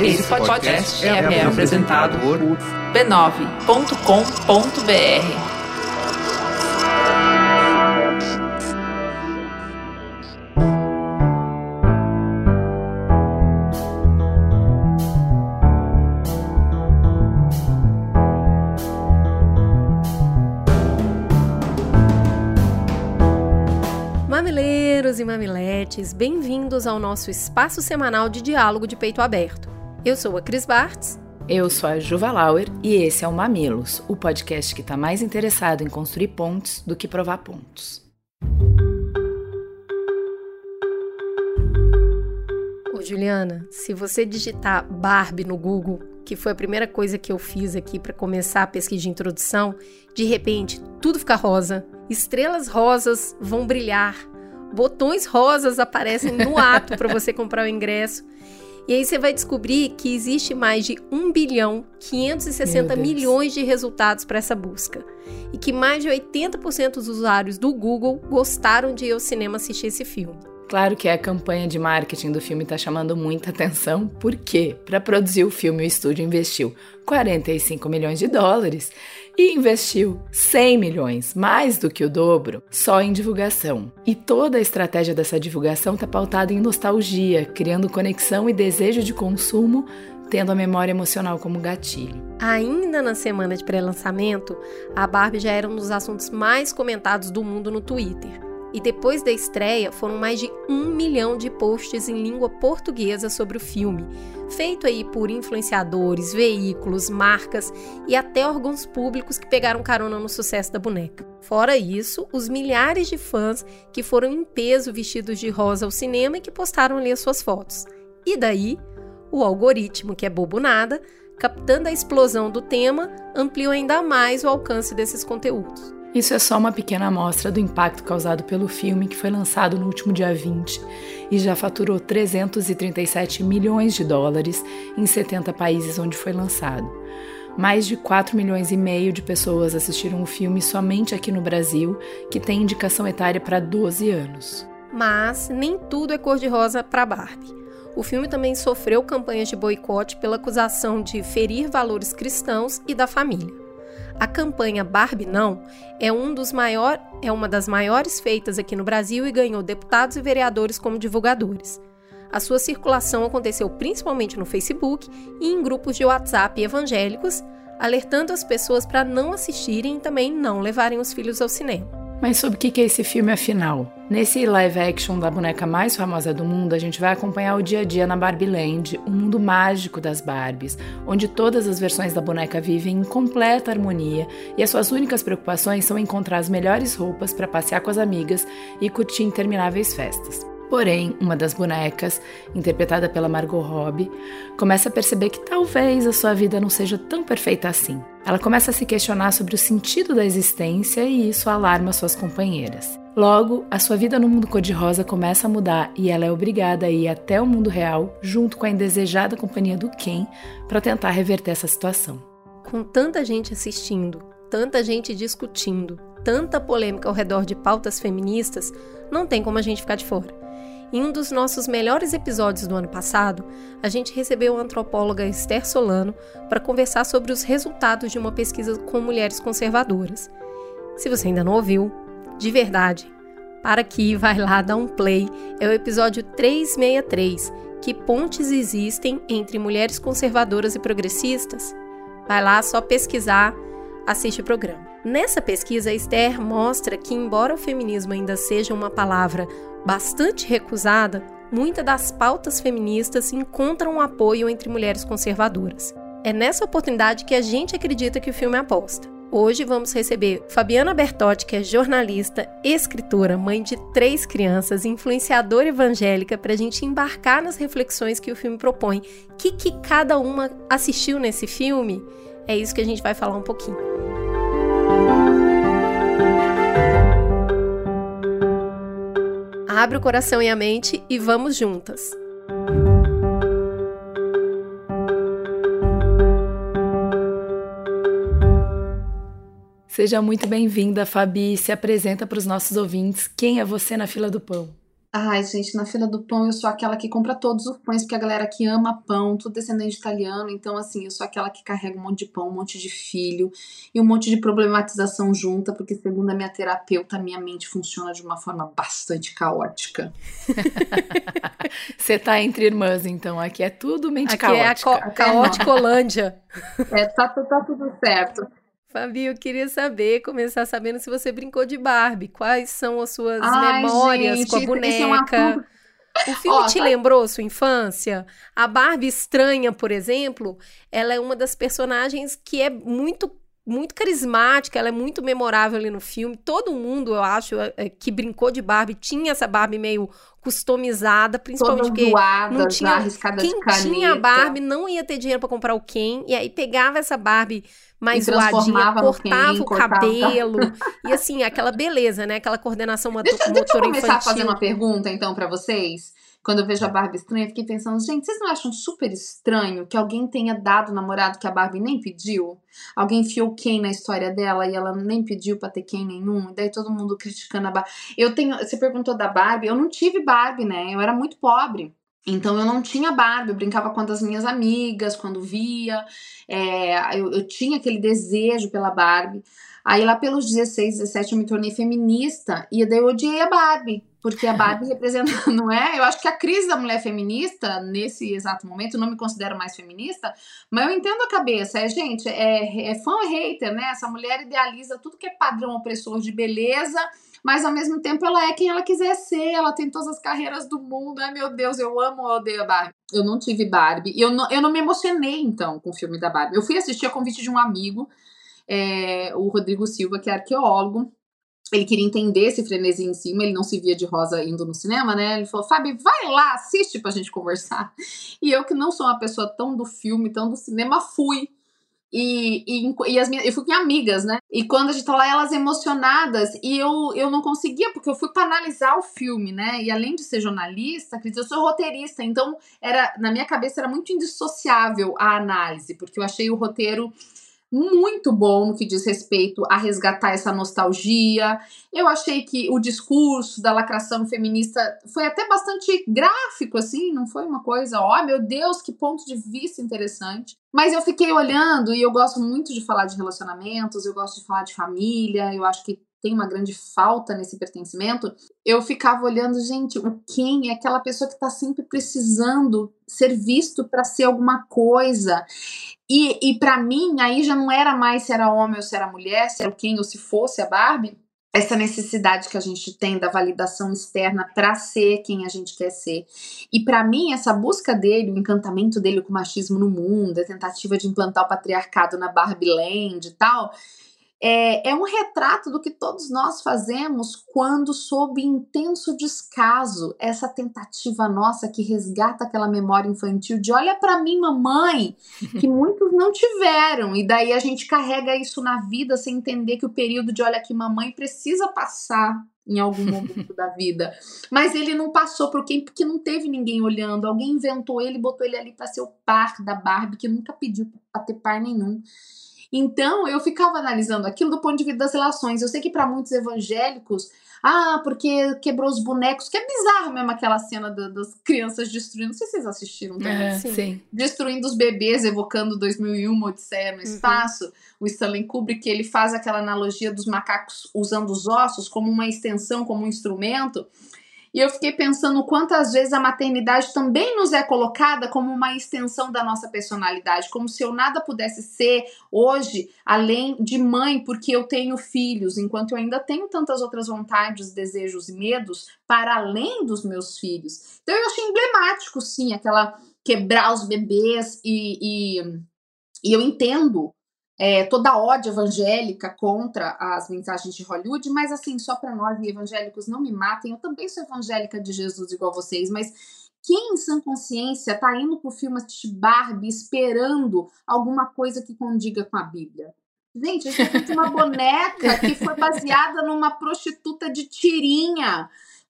Esse podcast é, é apresentado por b9.com.br. Mamileiros e mamiletes, bem-vindos ao nosso espaço semanal de diálogo de peito aberto. Eu sou a Cris Bartz. Eu sou a Juva Lauer e esse é o Mamilos, o podcast que está mais interessado em construir pontos do que provar pontos. Ô Juliana, se você digitar Barbie no Google, que foi a primeira coisa que eu fiz aqui para começar a pesquisa de introdução, de repente tudo fica rosa, estrelas rosas vão brilhar, botões rosas aparecem no ato para você comprar o ingresso. E aí você vai descobrir que existe mais de 1 bilhão 560 milhões de resultados para essa busca. E que mais de 80% dos usuários do Google gostaram de ir ao cinema assistir esse filme. Claro que a campanha de marketing do filme está chamando muita atenção, porque para produzir o filme o estúdio investiu 45 milhões de dólares e investiu 100 milhões, mais do que o dobro, só em divulgação. E toda a estratégia dessa divulgação está pautada em nostalgia, criando conexão e desejo de consumo, tendo a memória emocional como gatilho. Ainda na semana de pré-lançamento, a Barbie já era um dos assuntos mais comentados do mundo no Twitter. E depois da estreia, foram mais de um milhão de posts em língua portuguesa sobre o filme, feito aí por influenciadores, veículos, marcas e até órgãos públicos que pegaram carona no sucesso da boneca. Fora isso, os milhares de fãs que foram em peso vestidos de rosa ao cinema e que postaram ali as suas fotos. E daí, o algoritmo, que é bobo nada, captando a explosão do tema, ampliou ainda mais o alcance desses conteúdos. Isso é só uma pequena amostra do impacto causado pelo filme que foi lançado no último dia 20 e já faturou 337 milhões de dólares em 70 países onde foi lançado. Mais de 4 milhões e meio de pessoas assistiram o filme somente aqui no Brasil, que tem indicação etária para 12 anos. Mas nem tudo é cor-de-rosa para Barbie. O filme também sofreu campanhas de boicote pela acusação de ferir valores cristãos e da família. A campanha Barbie Não é, um dos maior, é uma das maiores feitas aqui no Brasil e ganhou deputados e vereadores como divulgadores. A sua circulação aconteceu principalmente no Facebook e em grupos de WhatsApp evangélicos, alertando as pessoas para não assistirem e também não levarem os filhos ao cinema. Mas sobre o que é esse filme afinal? Nesse live action da boneca mais famosa do mundo, a gente vai acompanhar o dia a dia na Barbie Land, o mundo mágico das Barbies, onde todas as versões da boneca vivem em completa harmonia e as suas únicas preocupações são encontrar as melhores roupas para passear com as amigas e curtir intermináveis festas. Porém, uma das bonecas, interpretada pela Margot Robbie, começa a perceber que talvez a sua vida não seja tão perfeita assim. Ela começa a se questionar sobre o sentido da existência e isso alarma suas companheiras. Logo, a sua vida no mundo cor-de-rosa começa a mudar e ela é obrigada a ir até o mundo real, junto com a indesejada companhia do Ken, para tentar reverter essa situação. Com tanta gente assistindo, tanta gente discutindo, tanta polêmica ao redor de pautas feministas, não tem como a gente ficar de fora. Em um dos nossos melhores episódios do ano passado, a gente recebeu a antropóloga Esther Solano para conversar sobre os resultados de uma pesquisa com mulheres conservadoras. Se você ainda não ouviu, de verdade, para aqui, vai lá, dá um play. É o episódio 363, que pontes existem entre mulheres conservadoras e progressistas? Vai lá, só pesquisar, assiste o programa. Nessa pesquisa, Esther mostra que, embora o feminismo ainda seja uma palavra bastante recusada, muitas das pautas feministas encontram apoio entre mulheres conservadoras. É nessa oportunidade que a gente acredita que o filme aposta. Hoje vamos receber Fabiana Bertotti, que é jornalista, escritora, mãe de três crianças, influenciadora evangélica, para a gente embarcar nas reflexões que o filme propõe. O que, que cada uma assistiu nesse filme? É isso que a gente vai falar um pouquinho. Abre o coração e a mente e vamos juntas. Seja muito bem-vinda, Fabi. Se apresenta para os nossos ouvintes. Quem é você na fila do pão? Ai, gente, na fila do pão eu sou aquela que compra todos os pães, porque a galera que ama pão, tudo descendente italiano, então assim, eu sou aquela que carrega um monte de pão, um monte de filho e um monte de problematização junta, porque segundo a minha terapeuta, minha mente funciona de uma forma bastante caótica. Você tá entre irmãs, então, aqui é tudo mente Aqui caótica. é a ca caóticolândia. É, tá, tá tudo certo. Fabi, eu queria saber, começar sabendo se você brincou de Barbie. Quais são as suas Ai, memórias gente, com a é boneca? assunto- O filme Ó, te tá- lembrou sua infância? A Barbie estranha, por exemplo, ela é uma das personagens que é muito muito carismática, ela é muito memorável ali no filme. Todo mundo, eu acho, é, é, que brincou de Barbie tinha essa Barbie meio customizada, principalmente porque zoadas, não tinha- arriscadas quem de caneta. tinha a Barbie não ia ter dinheiro pra comprar o Ken, e aí pegava essa Barbie mais zoadinha, no Ken, cortava o cortava. cabelo, e assim, aquela beleza, né? Aquela coordenação motor, Deixa, deixa eu motora começar a infantil. fazer uma pergunta, então, pra vocês. Quando eu vejo a Barbie estranha, fiquei pensando, gente, vocês não acham super estranho que alguém tenha dado namorado que a Barbie nem pediu? Alguém enfiou Ken na história dela e ela nem pediu pra ter Ken nenhum? E daí todo mundo criticando a Barbie. Eu tenho. Você perguntou da Barbie, eu não tive Barbie, né? Eu era muito pobre. Então eu não tinha Barbie, eu brincava com as minhas amigas quando via. É, eu, eu tinha aquele desejo pela Barbie. Aí lá pelos 16, 17 eu me tornei feminista e daí eu odiei a Barbie. Porque a Barbie representa, não é? Eu acho que a crise da mulher feminista, nesse exato momento, eu não me considero mais feminista, mas eu entendo a cabeça. É, gente, é, é fã ou hater, né? Essa mulher idealiza tudo que é padrão opressor de beleza, mas ao mesmo tempo ela é quem ela quiser ser, ela tem todas as carreiras do mundo. Ai meu Deus, eu amo ou odeio a Barbie. Eu não tive Barbie. E eu não, eu não me emocionei, então, com o filme da Barbie. Eu fui assistir a convite de um amigo, é, o Rodrigo Silva, que é arqueólogo. Ele queria entender esse frenesi em cima, ele não se via de rosa indo no cinema, né? Ele falou, Fábio, vai lá, assiste pra gente conversar. E eu, que não sou uma pessoa tão do filme, tão do cinema, fui. E, e, e as minhas, eu fui com amigas, né? E quando a gente tá lá, elas emocionadas, e eu, eu não conseguia, porque eu fui para analisar o filme, né? E além de ser jornalista, eu sou roteirista, então era na minha cabeça era muito indissociável a análise, porque eu achei o roteiro muito bom no que diz respeito a resgatar essa nostalgia. Eu achei que o discurso da lacração feminista foi até bastante gráfico, assim, não foi uma coisa, ó, oh, meu Deus, que ponto de vista interessante. Mas eu fiquei olhando e eu gosto muito de falar de relacionamentos, eu gosto de falar de família, eu acho que tem uma grande falta nesse pertencimento. Eu ficava olhando, gente, o quem é aquela pessoa que tá sempre precisando ser visto para ser alguma coisa. E, e para mim, aí já não era mais se era homem ou se era mulher, se era quem ou se fosse a Barbie. Essa necessidade que a gente tem da validação externa para ser quem a gente quer ser. E para mim, essa busca dele, o encantamento dele com o machismo no mundo, a tentativa de implantar o patriarcado na Barbie Land e tal, é, é, um retrato do que todos nós fazemos quando, sob intenso descaso, essa tentativa nossa que resgata aquela memória infantil de olha para mim, mamãe, que muitos não tiveram, e daí a gente carrega isso na vida sem entender que o período de olha aqui, mamãe precisa passar em algum momento da vida. Mas ele não passou por quem? Porque não teve ninguém olhando. Alguém inventou ele, botou ele ali para ser o par da Barbie, que nunca pediu para ter par nenhum. Então, eu ficava analisando aquilo do ponto de vista das relações. Eu sei que para muitos evangélicos, ah, porque quebrou os bonecos, que é bizarro mesmo aquela cena do, das crianças destruindo. Não sei se vocês assistiram também. É, sim. sim. Destruindo os bebês, evocando 2001, Odisseia no Espaço. Uhum. O Stanley Kubrick, ele faz aquela analogia dos macacos usando os ossos como uma extensão, como um instrumento. E eu fiquei pensando quantas vezes a maternidade também nos é colocada como uma extensão da nossa personalidade, como se eu nada pudesse ser hoje além de mãe, porque eu tenho filhos, enquanto eu ainda tenho tantas outras vontades, desejos e medos para além dos meus filhos. Então eu achei emblemático, sim, aquela quebrar os bebês e, e, e eu entendo é, toda a ódio evangélica contra as mensagens de Hollywood, mas assim, só para nós evangélicos não me matem, eu também sou evangélica de Jesus igual vocês, mas quem em sã consciência tá indo pro filme assistir Barbie esperando alguma coisa que condiga com a Bíblia? Gente, a gente uma boneca que foi baseada numa prostituta de tirinha,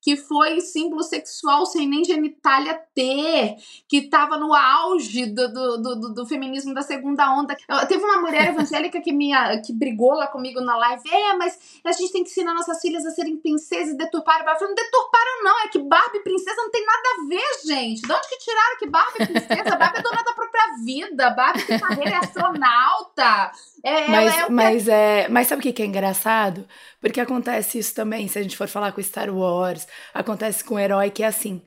que foi símbolo sexual sem nem genitália ter, que estava no auge do, do, do, do, feminismo da segunda onda. Eu, teve uma mulher evangélica que, me, que brigou lá comigo na live, é, mas a gente tem que ensinar nossas filhas a serem princesas e deturpar. Eu falei, não deturparam não, é que Barbie princesa não tem nada a ver, gente. De onde que tiraram que Barbie princesa? Barbie é dona da própria vida, Barbie tem carreira, é astronauta. É, mas, é, mas, é, mas sabe o que é engraçado? Porque acontece isso também, se a gente for falar com Star Wars, acontece com o herói que é assim.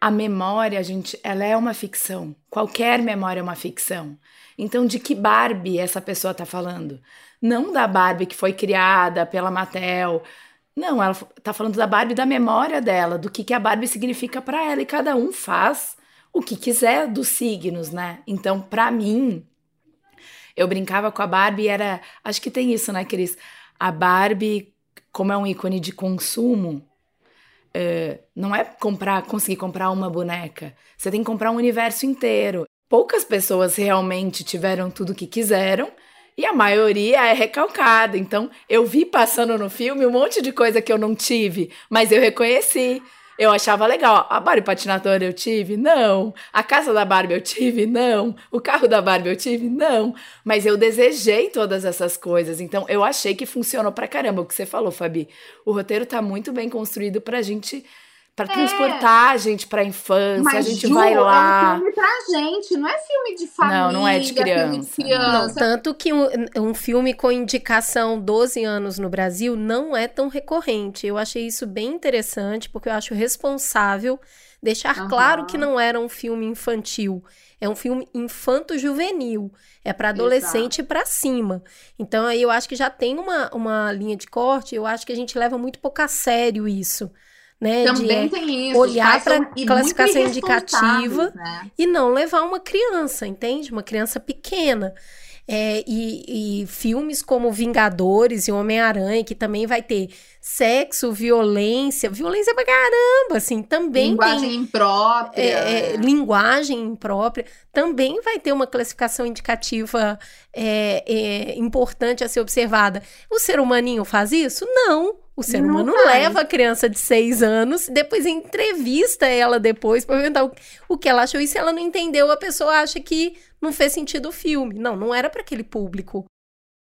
A memória, gente, ela é uma ficção. Qualquer memória é uma ficção. Então, de que Barbie essa pessoa tá falando? Não da Barbie que foi criada pela Mattel. Não, ela tá falando da Barbie da memória dela, do que, que a Barbie significa para ela. E cada um faz o que quiser dos signos, né? Então, para mim, eu brincava com a Barbie e era. Acho que tem isso, né, Cris? A Barbie, como é um ícone de consumo, é, não é comprar, conseguir comprar uma boneca. Você tem que comprar um universo inteiro. Poucas pessoas realmente tiveram tudo o que quiseram e a maioria é recalcada. Então, eu vi passando no filme um monte de coisa que eu não tive, mas eu reconheci. Eu achava legal. A Barbie patinadora eu tive? Não. A casa da Barbie eu tive? Não. O carro da Barbie eu tive? Não. Mas eu desejei todas essas coisas. Então eu achei que funcionou pra caramba. O que você falou, Fabi. O roteiro tá muito bem construído pra gente para é. transportar a gente pra infância, Mas, a gente Ju, vai lá. É um filme pra gente, não é filme de família. Não, não é de criança. De criança. Não, tanto que um, um, filme com indicação 12 anos no Brasil não é tão recorrente. Eu achei isso bem interessante, porque eu acho responsável deixar uhum. claro que não era um filme infantil. É um filme infanto-juvenil. É para adolescente para cima. Então aí eu acho que já tem uma, uma linha de corte. Eu acho que a gente leva muito pouco a sério isso né? Também de tem isso. olhar para classificação indicativa né? e não levar uma criança, entende? Uma criança pequena. É, e, e, filmes como Vingadores e Homem-Aranha, que também vai ter sexo, violência, violência pra caramba, assim, também linguagem tem, imprópria. É, é, linguagem imprópria, também vai ter uma classificação indicativa é, é, importante a ser observada. O ser humaninho faz isso? Não. O ser não humano faz. leva a criança de seis anos, depois entrevista ela depois para perguntar o, o que ela achou. E se ela não entendeu, a pessoa acha que não fez sentido o filme. Não, não era para aquele público.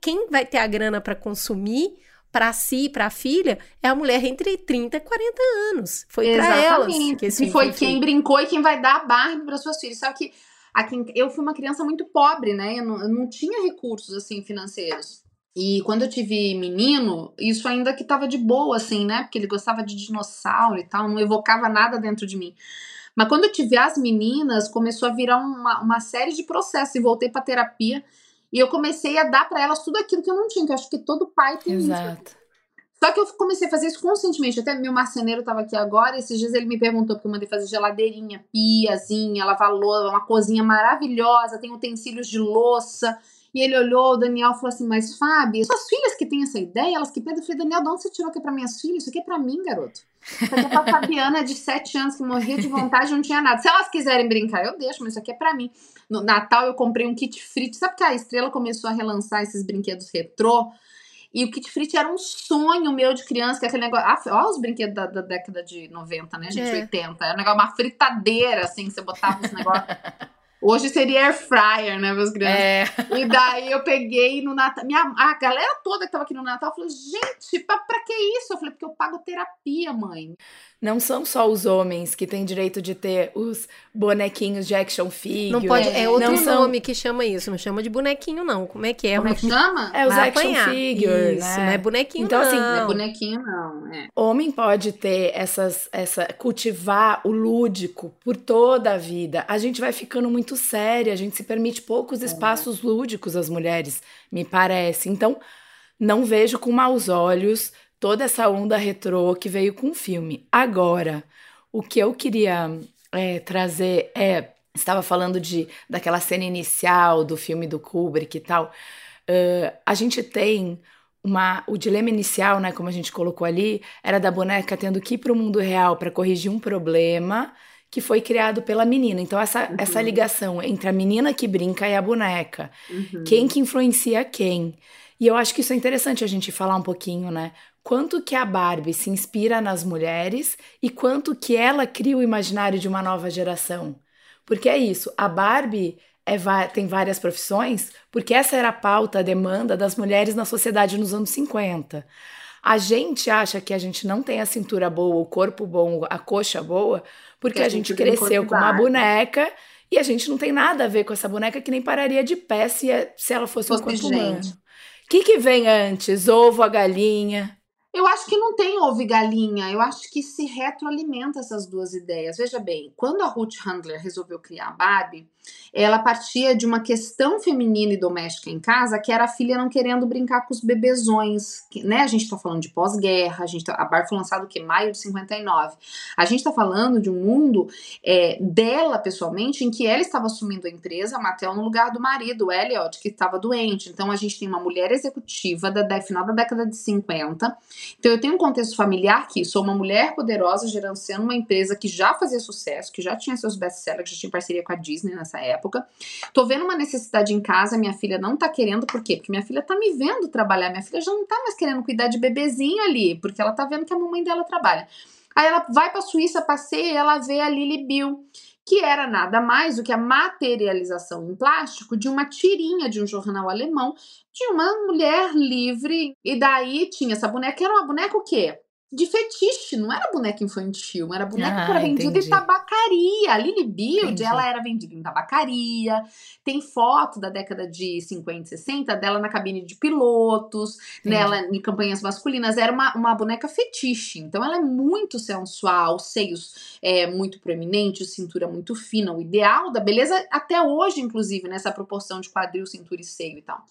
Quem vai ter a grana para consumir para si e para a filha é a mulher entre 30 e 40 anos. Foi para elas que esse E foi quem brincou e quem vai dar a Barbie para suas filhas. Só que aqui, eu fui uma criança muito pobre, né? Eu não, eu não tinha recursos assim financeiros. E quando eu tive menino, isso ainda que tava de boa, assim, né? Porque ele gostava de dinossauro e tal, não evocava nada dentro de mim. Mas quando eu tive as meninas, começou a virar uma, uma série de processos e voltei pra terapia. E eu comecei a dar para elas tudo aquilo que eu não tinha, que eu acho que todo pai tem Exato. isso. Só que eu comecei a fazer isso conscientemente. Até meu marceneiro tava aqui agora, esses dias ele me perguntou, porque eu mandei fazer geladeirinha, piazinha, lavar louça, uma cozinha maravilhosa, tem utensílios de louça. E ele olhou, o Daniel falou assim: Mas Fábio, suas filhas que têm essa ideia, elas que pedem. Eu falei: Daniel, de onde você tirou aqui para minhas filhas? Isso aqui é para mim, garoto. Isso aqui é pra Fabiana de 7 anos que morria de vontade não tinha nada. Se elas quiserem brincar, eu deixo, mas isso aqui é para mim. No Natal eu comprei um kit frito. Sabe que a estrela começou a relançar esses brinquedos retrô? E o kit frito era um sonho meu de criança, que é aquele negócio. Ah, olha os brinquedos da, da, década de 90, né, gente? É. 80. Era um negócio, uma fritadeira, assim, que você botava os negócios. Hoje seria air fryer, né, meus crianças? É. E daí eu peguei no Natal. Minha, a galera toda que tava aqui no Natal falou: gente, pra, pra que isso? Eu falei, porque eu pago terapia, mãe. Não são só os homens que têm direito de ter os bonequinhos de action figure. Não pode, é outro não nome são... que chama isso, não chama de bonequinho não. Como é que é? Como é que chama? É os Vai action apanhar. figure, isso, né? não é bonequinho então, não. assim, não é bonequinho não, é. Homem pode ter essas essa cultivar o lúdico por toda a vida. A gente vai ficando muito séria, a gente se permite poucos é. espaços é. lúdicos às mulheres, me parece. Então, não vejo com maus olhos toda essa onda retrô que veio com o filme. Agora, o que eu queria é, trazer é. Estava falando de daquela cena inicial do filme do Kubrick e tal. Uh, a gente tem uma, o dilema inicial, né, como a gente colocou ali, era da boneca tendo que ir para o mundo real para corrigir um problema que foi criado pela menina. Então, essa, uhum. essa ligação entre a menina que brinca e a boneca. Uhum. Quem que influencia quem? E eu acho que isso é interessante a gente falar um pouquinho, né? Quanto que a Barbie se inspira nas mulheres e quanto que ela cria o imaginário de uma nova geração. Porque é isso, a Barbie é, tem várias profissões, porque essa era a pauta, a demanda das mulheres na sociedade nos anos 50. A gente acha que a gente não tem a cintura boa, o corpo bom, a coxa boa, porque a, a, gente, gente cresceu com uma boneca e a gente não tem nada a ver com essa boneca que nem pararia de pé se, se ela fosse, fosse um corpo humano. O que, que vem antes? Ovo, a galinha? Acho que não tem ovo e galinha, eu acho que se retroalimenta essas duas ideias. Veja bem, quando a Ruth Handler resolveu criar a Barbie, ela partia de uma questão feminina e doméstica em casa, que era a filha não querendo brincar com os bebezões, né? A gente tá falando de pós-guerra, a gente tá, a Barbie foi lançada o que? Maio de 59. A gente tá falando de um mundo é, dela, pessoalmente, em que ela estava assumindo a empresa, a Mattel, no lugar do marido, Elliot, que estava doente. Então a gente tem uma mulher executiva da, da final da década de 50. Então eu tenho um contexto familiar que sou uma mulher poderosa gerenciando uma empresa que já fazia sucesso, que já tinha seus best-sellers, que já tinha parceria com a Disney nessa época. Tô vendo uma necessidade em casa, minha filha não tá querendo, por quê? Porque minha filha tá me vendo trabalhar, minha filha já não tá mais querendo cuidar de bebezinho ali, porque ela tá vendo que a mamãe dela trabalha. Aí ela vai pra Suíça, passeia e ela vê a Lily Bill, que era nada mais do que a materialização em plástico de uma tirinha de um jornal alemão de uma mulher livre. E daí tinha essa boneca, era uma boneca o quê? De fetiche, não era boneca infantil, era boneca ah, que era vendida entendi. em tabacaria. A Lily Build, ela era vendida em tabacaria. Tem foto da década de 50 e 60 dela na cabine de pilotos, entendi. nela em campanhas masculinas. Era uma, uma boneca fetiche. Então ela é muito sensual, seios é, muito proeminentes, cintura muito fina, o ideal da beleza até hoje, inclusive, nessa proporção de quadril, cintura e seio e tal.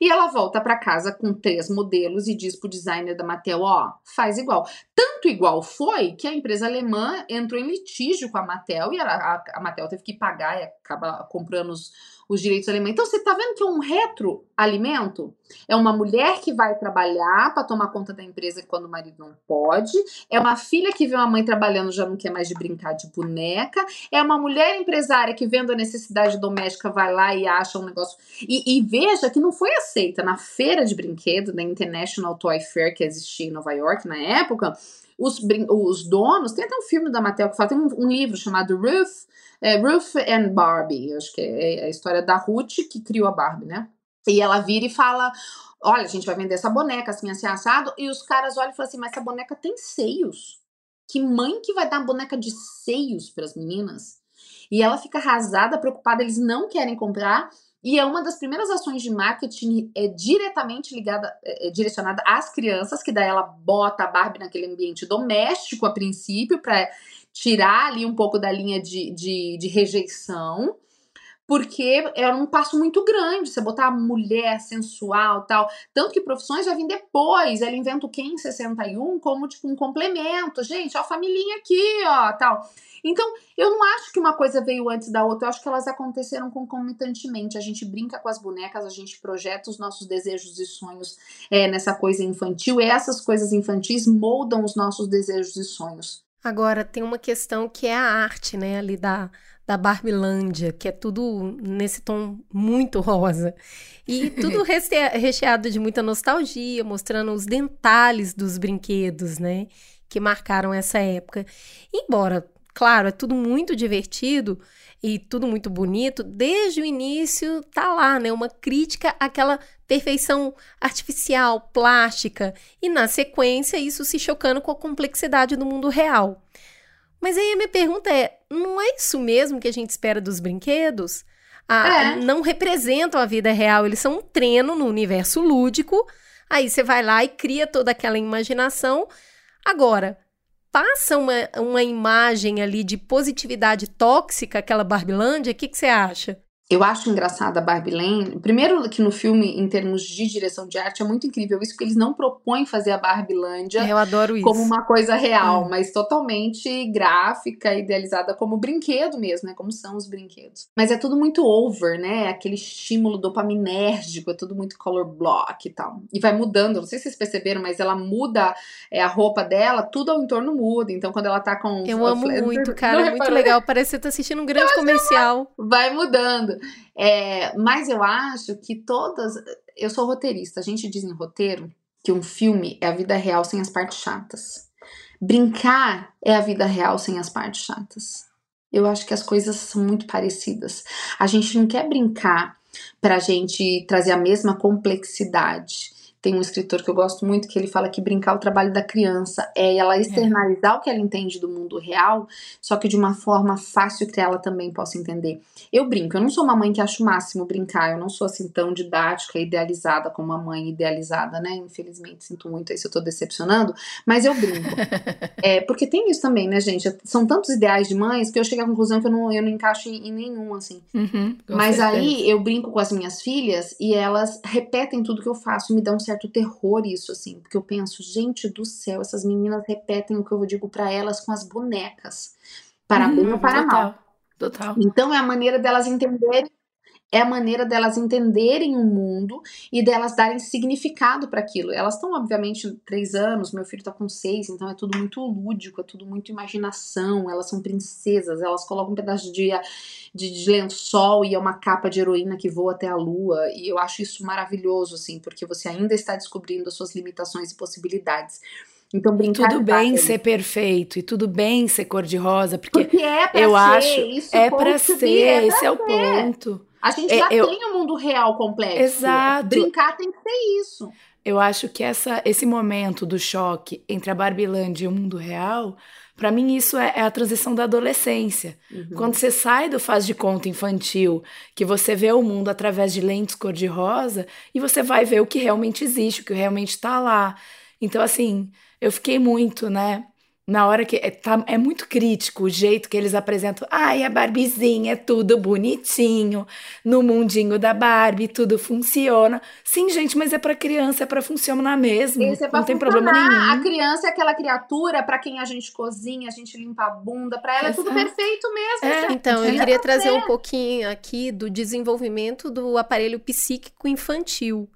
E ela volta para casa com três modelos e diz pro designer da Mattel, ó, faz igual. Tanto igual foi que a empresa alemã entrou em litígio com a Mattel e a, a, a Mattel teve que pagar e acabar comprando os, os direitos alemães. Então você está vendo que é um retroalimento? É uma mulher que vai trabalhar para tomar conta da empresa quando o marido não pode. É uma filha que vê uma mãe trabalhando já não quer mais de brincar de boneca. É uma mulher empresária que vendo a necessidade doméstica vai lá e acha um negócio. E, e veja que não foi aceita na feira de brinquedo da International Toy Fair que existia em Nova York na época. Os, os donos, tem até um filme da Mattel que fala, tem um, um livro chamado Ruth é Ruth and Barbie, acho que é, é a história da Ruth que criou a Barbie, né? E ela vira e fala: Olha, a gente vai vender essa boneca assim, assim, assado. E os caras olham e falam assim: Mas essa boneca tem seios. Que mãe que vai dar uma boneca de seios para as meninas? E ela fica arrasada, preocupada, eles não querem comprar. E é uma das primeiras ações de marketing é diretamente ligada, é, é direcionada às crianças, que daí ela bota a Barbie naquele ambiente doméstico a princípio, para tirar ali um pouco da linha de, de, de rejeição porque era um passo muito grande, você botar mulher sensual tal. Tanto que profissões já vêm depois. Ela inventa o que em 61 como tipo um complemento. Gente, ó, a família aqui, ó, tal. Então, eu não acho que uma coisa veio antes da outra, eu acho que elas aconteceram concomitantemente. A gente brinca com as bonecas, a gente projeta os nossos desejos e sonhos é, nessa coisa infantil, e essas coisas infantis moldam os nossos desejos e sonhos. Agora, tem uma questão que é a arte, né, ali da, da Barbilândia, que é tudo nesse tom muito rosa. E tudo recheado de muita nostalgia, mostrando os detalhes dos brinquedos, né, que marcaram essa época. Embora, claro, é tudo muito divertido, e tudo muito bonito, desde o início tá lá, né? Uma crítica àquela perfeição artificial, plástica, e na sequência isso se chocando com a complexidade do mundo real. Mas aí a minha pergunta é: não é isso mesmo que a gente espera dos brinquedos? é. Não representam a vida real, eles são um treino no universo lúdico. Aí você vai lá e cria toda aquela imaginação. Agora, passa uma, uma imagem ali de positividade tóxica, aquela Barbilândia, o que, que você acha? Eu acho engraçada a Barbie Land. Primeiro que no filme, em termos de direção de arte, é muito incrível isso, porque eles não propõem fazer a adoro isso. como uma coisa real, hum. mas totalmente gráfica, idealizada como brinquedo mesmo, né? Como são os brinquedos. Mas é tudo muito over, né? Aquele estímulo dopaminérgico, é tudo muito color block e tal. E vai mudando, não sei se vocês perceberam, mas ela muda é, a roupa dela, tudo ao entorno muda. Então quando ela tá com. Eu amo muito, cara. É muito legal. Parece que você tá assistindo um grande comercial. Vai mudando. É, mas eu acho que todas. Eu sou roteirista, a gente diz em roteiro que um filme é a vida real sem as partes chatas. Brincar é a vida real sem as partes chatas. Eu acho que as coisas são muito parecidas. A gente não quer brincar para a gente trazer a mesma complexidade. Tem um escritor que eu gosto muito que ele fala que brincar é o trabalho da criança é ela externalizar é. o que ela entende do mundo real, só que de uma forma fácil que ela também possa entender. Eu brinco, eu não sou uma mãe que acho o máximo brincar, eu não sou assim tão didática, idealizada como uma mãe idealizada, né? Infelizmente, sinto muito aí se eu tô decepcionando, mas eu brinco. é, porque tem isso também, né, gente? São tantos ideais de mães que eu cheguei à conclusão que eu não, eu não encaixo em, em nenhum, assim. Uhum, mas certeza. aí eu brinco com as minhas filhas e elas repetem tudo que eu faço e me dão certo certo terror isso, assim, porque eu penso, gente do céu, essas meninas repetem o que eu digo para elas com as bonecas, para bem ou para total, mal. Total. Então é a maneira delas entenderem é a maneira delas entenderem o mundo e delas darem significado para aquilo. Elas estão, obviamente, três anos, meu filho está com seis, então é tudo muito lúdico, é tudo muito imaginação. Elas são princesas, elas colocam um pedaço de, de, de lençol e é uma capa de heroína que voa até a lua. E eu acho isso maravilhoso, assim, porque você ainda está descobrindo as suas limitações e possibilidades. Então, brincar tudo bem ser perfeito e tudo bem ser cor de rosa, porque, porque é eu ser, acho isso é para ser, é esse pra é o ser. ponto. A gente É, já eu- tem o um mundo real complexo. Exato. Brincar tem que ser isso. Eu acho que essa, esse momento do choque entre a Barbilândia e o mundo real, pra mim isso é, é a transição da adolescência. Quando você sai do faz de conta infantil, que você vê o mundo através de lentes cor-de-rosa e você vai ver o que realmente existe, o que realmente tá lá. Então, assim, eu fiquei muito, né? Na hora que. É, tá- é muito crítico o jeito que eles apresentam. Ai, a Barbizinha é tudo bonitinho. No mundinho da Barbie, tudo funciona. Sim, gente, mas é pra criança, é pra funcionar mesmo. Esse é pra Não tem problema funcionar. A nenhum. criança é aquela criatura pra quem a gente cozinha, a gente limpa a bunda, pra ela é tudo Exato. perfeito mesmo. É. Então, eu É. queria trazer um pouquinho aqui do desenvolvimento do aparelho psíquico infantil.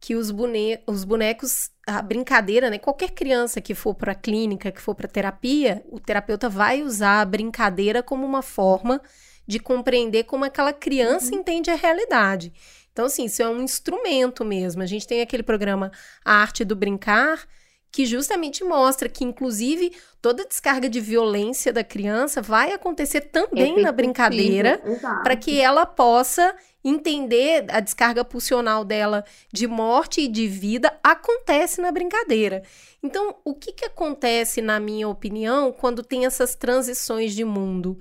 Que os, bone os bonecos, a brincadeira, né? Qualquer criança que for para clínica, que for para terapia, o terapeuta vai usar a brincadeira como uma forma de compreender como aquela criança entende a realidade. Então, assim, isso é um instrumento mesmo. A gente tem aquele programa A Arte do Brincar, que justamente mostra que, inclusive, toda descarga de violência da criança vai acontecer também na brincadeira, para que ela possa entender a descarga pulsional dela de morte e de vida acontece na brincadeira. Então, o que, que acontece, na minha opinião, quando tem essas transições de mundo?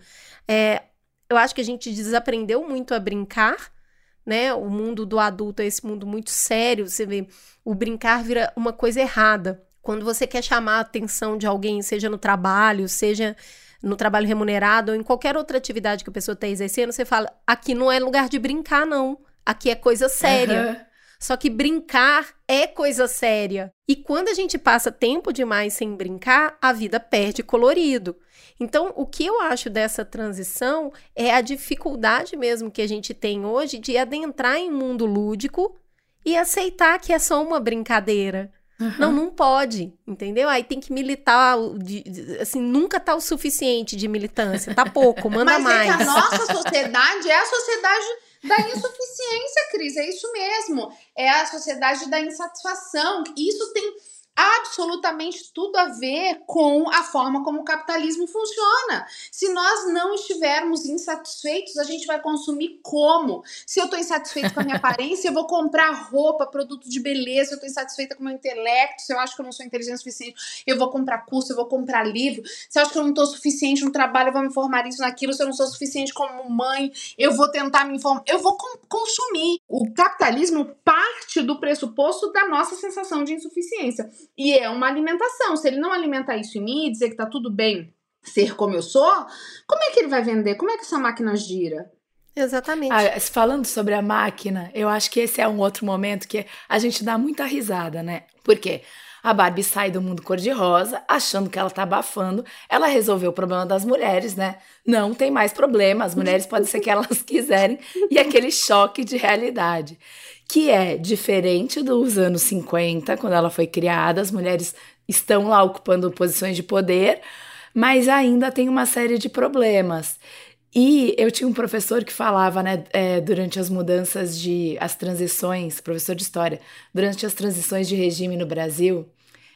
É, eu acho que a gente desaprendeu muito a brincar, né? O mundo do adulto é esse mundo muito sério. Você vê, o brincar vira uma coisa errada. Quando você quer chamar a atenção de alguém, seja no trabalho, seja no trabalho remunerado ou em qualquer outra atividade que a pessoa está exercendo, você fala: aqui não é lugar de brincar, não. Aqui é coisa séria. Aham. Só que brincar é coisa séria. E quando a gente passa tempo demais sem brincar, a vida perde colorido. Então, o que eu acho dessa transição é a dificuldade mesmo que a gente tem hoje de adentrar em mundo lúdico e aceitar que é só uma brincadeira. Não, não pode, entendeu? Aí tem que militar, de- de- assim, nunca tá o suficiente de militância, tá pouco, manda Mas mais. é que a nossa sociedade é a sociedade da insuficiência, Cris. É isso mesmo. É a sociedade da insatisfação. Isso tem absolutamente tudo a ver com a forma como o capitalismo funciona. Se nós não estivermos insatisfeitos, a gente vai consumir como? Se eu estou insatisfeito com a minha aparência, eu vou comprar roupa, produto de beleza. Eu estou insatisfeita com o meu intelecto, se eu acho que eu não sou inteligente o suficiente, eu vou comprar curso, eu vou comprar livro. Se eu acho que eu não estou suficiente no trabalho, eu vou me formar isso, naquilo. Se eu não sou suficiente como mãe, eu vou tentar me informar. Eu vou consumir. O capitalismo parte do pressuposto da nossa sensação de insuficiência. E é uma alimentação. Se ele não alimentar isso em mim e dizer que tá tudo bem ser como eu sou, como é que ele vai vender? Como é que essa máquina gira? Exatamente. Ah, falando sobre a máquina, eu acho que esse é um outro momento que a gente dá muita risada, né? Porque a Barbie sai do mundo cor-de-rosa, achando que ela tá abafando. Ela resolveu o problema das mulheres, né? Não tem mais problema, as mulheres podem ser que elas quiserem. E aquele choque de realidade, que é diferente dos anos 50, quando ela foi criada, as mulheres estão lá ocupando posições de poder, mas ainda tem uma série de problemas. E eu tinha um professor que falava, né, é, durante as mudanças de. as transições, professor de história, durante as transições de regime no Brasil,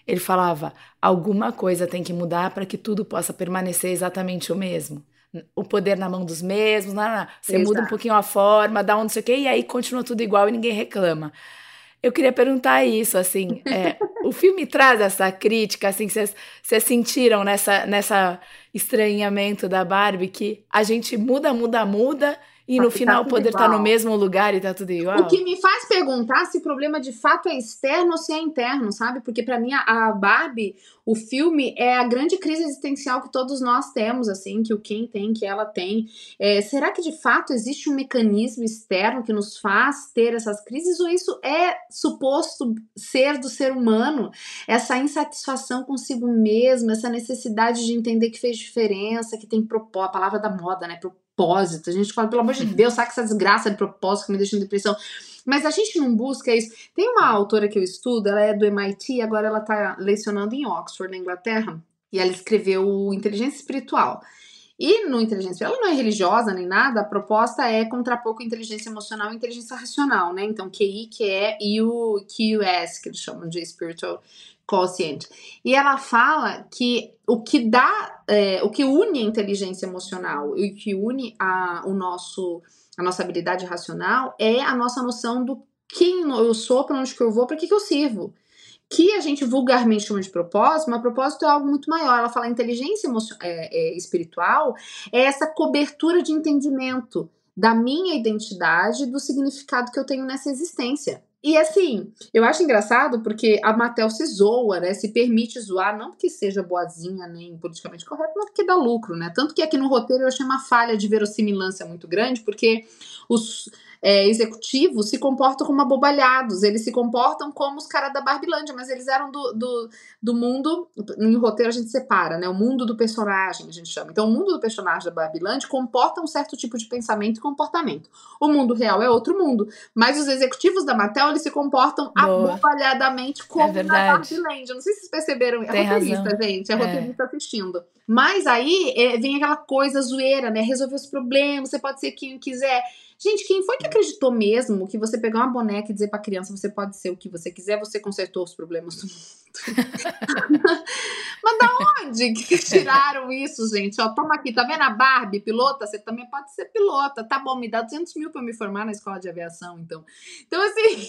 ele falava: alguma coisa tem que mudar para que tudo possa permanecer exatamente o mesmo. O poder na mão dos mesmos, não, não, você Exato. muda um pouquinho a forma, dá um não sei o quê, e aí continua tudo igual e ninguém reclama. Eu queria perguntar isso, assim, é, o filme traz essa crítica, assim, vocês sentiram nessa, nessa estranhamento da Barbie que a gente muda, muda, muda e no final poder estar tá no mesmo lugar e tá tudo igual. O que me faz perguntar se o problema de fato é externo ou se é interno, sabe? Porque para mim a Barbie, o filme é a grande crise existencial que todos nós temos, assim, que o quem tem, que ela tem. É, será que de fato existe um mecanismo externo que nos faz ter essas crises ou isso é suposto ser do ser humano? Essa insatisfação consigo mesmo, essa necessidade de entender que fez diferença, que tem propósito, a palavra da moda, né? Propósito. A gente fala, pelo amor de Deus, sabe que essa desgraça de propósito que me deixa em depressão. Mas a gente não busca isso. Tem uma autora que eu estudo, ela é do MIT, agora ela está lecionando em Oxford, na Inglaterra, e ela escreveu Inteligência Espiritual. E no inteligência, ela não é religiosa nem nada, a proposta é contrapor com inteligência emocional e inteligência racional, né? Então, QI, QE e o QS, que eles chamam de spiritual quotient. E ela fala que o que dá, é, o que une a inteligência emocional e o que une a, o nosso, a nossa habilidade racional é a nossa noção do quem eu sou, para onde que eu vou, para que, que eu sirvo. Que a gente vulgarmente chama de propósito, mas propósito é algo muito maior. Ela fala inteligência é, é, espiritual é essa cobertura de entendimento da minha identidade, do significado que eu tenho nessa existência. E assim, eu acho engraçado porque a Mattel se zoa, né? Se permite zoar, não porque seja boazinha nem politicamente correta, mas porque dá lucro, né? Tanto que aqui no roteiro eu achei uma falha de verossimilância muito grande, porque os é, executivos se comportam como abobalhados, eles se comportam como os caras da Barbilândia, mas eles eram do, do, do mundo. Em roteiro a gente separa, né? O mundo do personagem, a gente chama. Então, o mundo do personagem da Barbilândia comporta um certo tipo de pensamento e comportamento. O mundo real é outro mundo, mas os executivos da Mattel eles se comportam Boa. abobalhadamente como é na Barbilândia. Não sei se vocês perceberam, é Tem roteirista, razão. gente, é, é roteirista assistindo. Mas aí é, vem aquela coisa zoeira, né? Resolver os problemas, você pode ser quem quiser. Gente, quem foi que acreditou mesmo que você pegar uma boneca e dizer pra criança você pode ser o que você quiser, você consertou os problemas do mundo? Mas da onde que tiraram isso, gente? Ó, toma aqui, tá vendo a Barbie, pilota? Você também pode ser pilota. Tá bom, me dá 200 mil pra me formar na escola de aviação, então. Então, assim.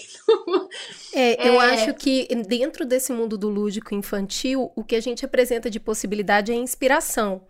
é, eu é... acho que dentro desse mundo do lúdico infantil, o que a gente apresenta de possibilidade é inspiração.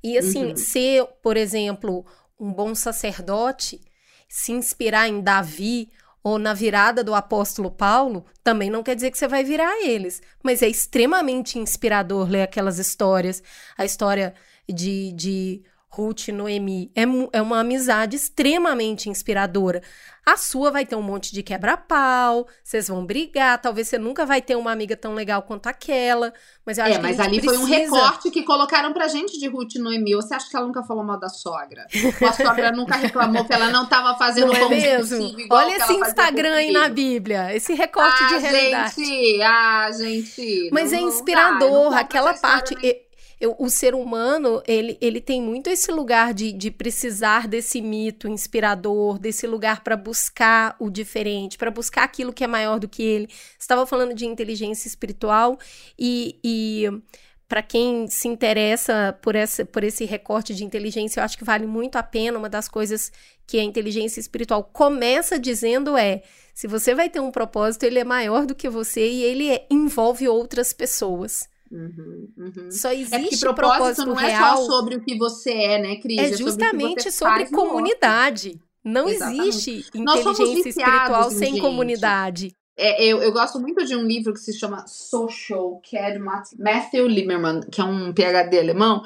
E assim, uhum. ser, por exemplo, um bom sacerdote se inspirar em Davi ou na virada do apóstolo Paulo, também não quer dizer que você vai virar eles. Mas é extremamente inspirador ler aquelas histórias. A história de, de Ruth e Noemi. É, é uma amizade extremamente inspiradora. A sua vai ter um monte de quebra-pau, vocês vão brigar, talvez você nunca vai ter uma amiga tão legal quanto aquela, mas eu acho é, mas ali precisa... foi um recorte que colocaram pra gente de Ruth e Noemi. Você acha que ela nunca falou mal da sogra? Ou a sogra nunca reclamou que ela não estava fazendo não é mesmo? Olha esse Instagram aí na Bíblia, esse recorte ah, de realidade. Gente, ah, gente. Mas não, é inspirador, não aquela parte eu, o ser humano, ele, ele tem muito esse lugar de, de precisar desse mito inspirador, desse lugar para buscar o diferente, para buscar aquilo que é maior do que ele. Estava falando de inteligência espiritual e, e para quem se interessa por, essa, por esse recorte de inteligência, eu acho que vale muito a pena. Uma das coisas que a inteligência espiritual começa dizendo é: se você vai ter um propósito, ele é maior do que você e ele é, envolve outras pessoas. Uhum, uhum. Só existe é propósito, propósito não real, é só sobre o que você é, né, Cris? É justamente é sobre, sobre comunidade. Não Exatamente. existe inteligência espiritual sem gente. comunidade. É, eu, eu gosto muito de um livro que se chama Social, que é de Matthew Lieberman, que é um PhD alemão,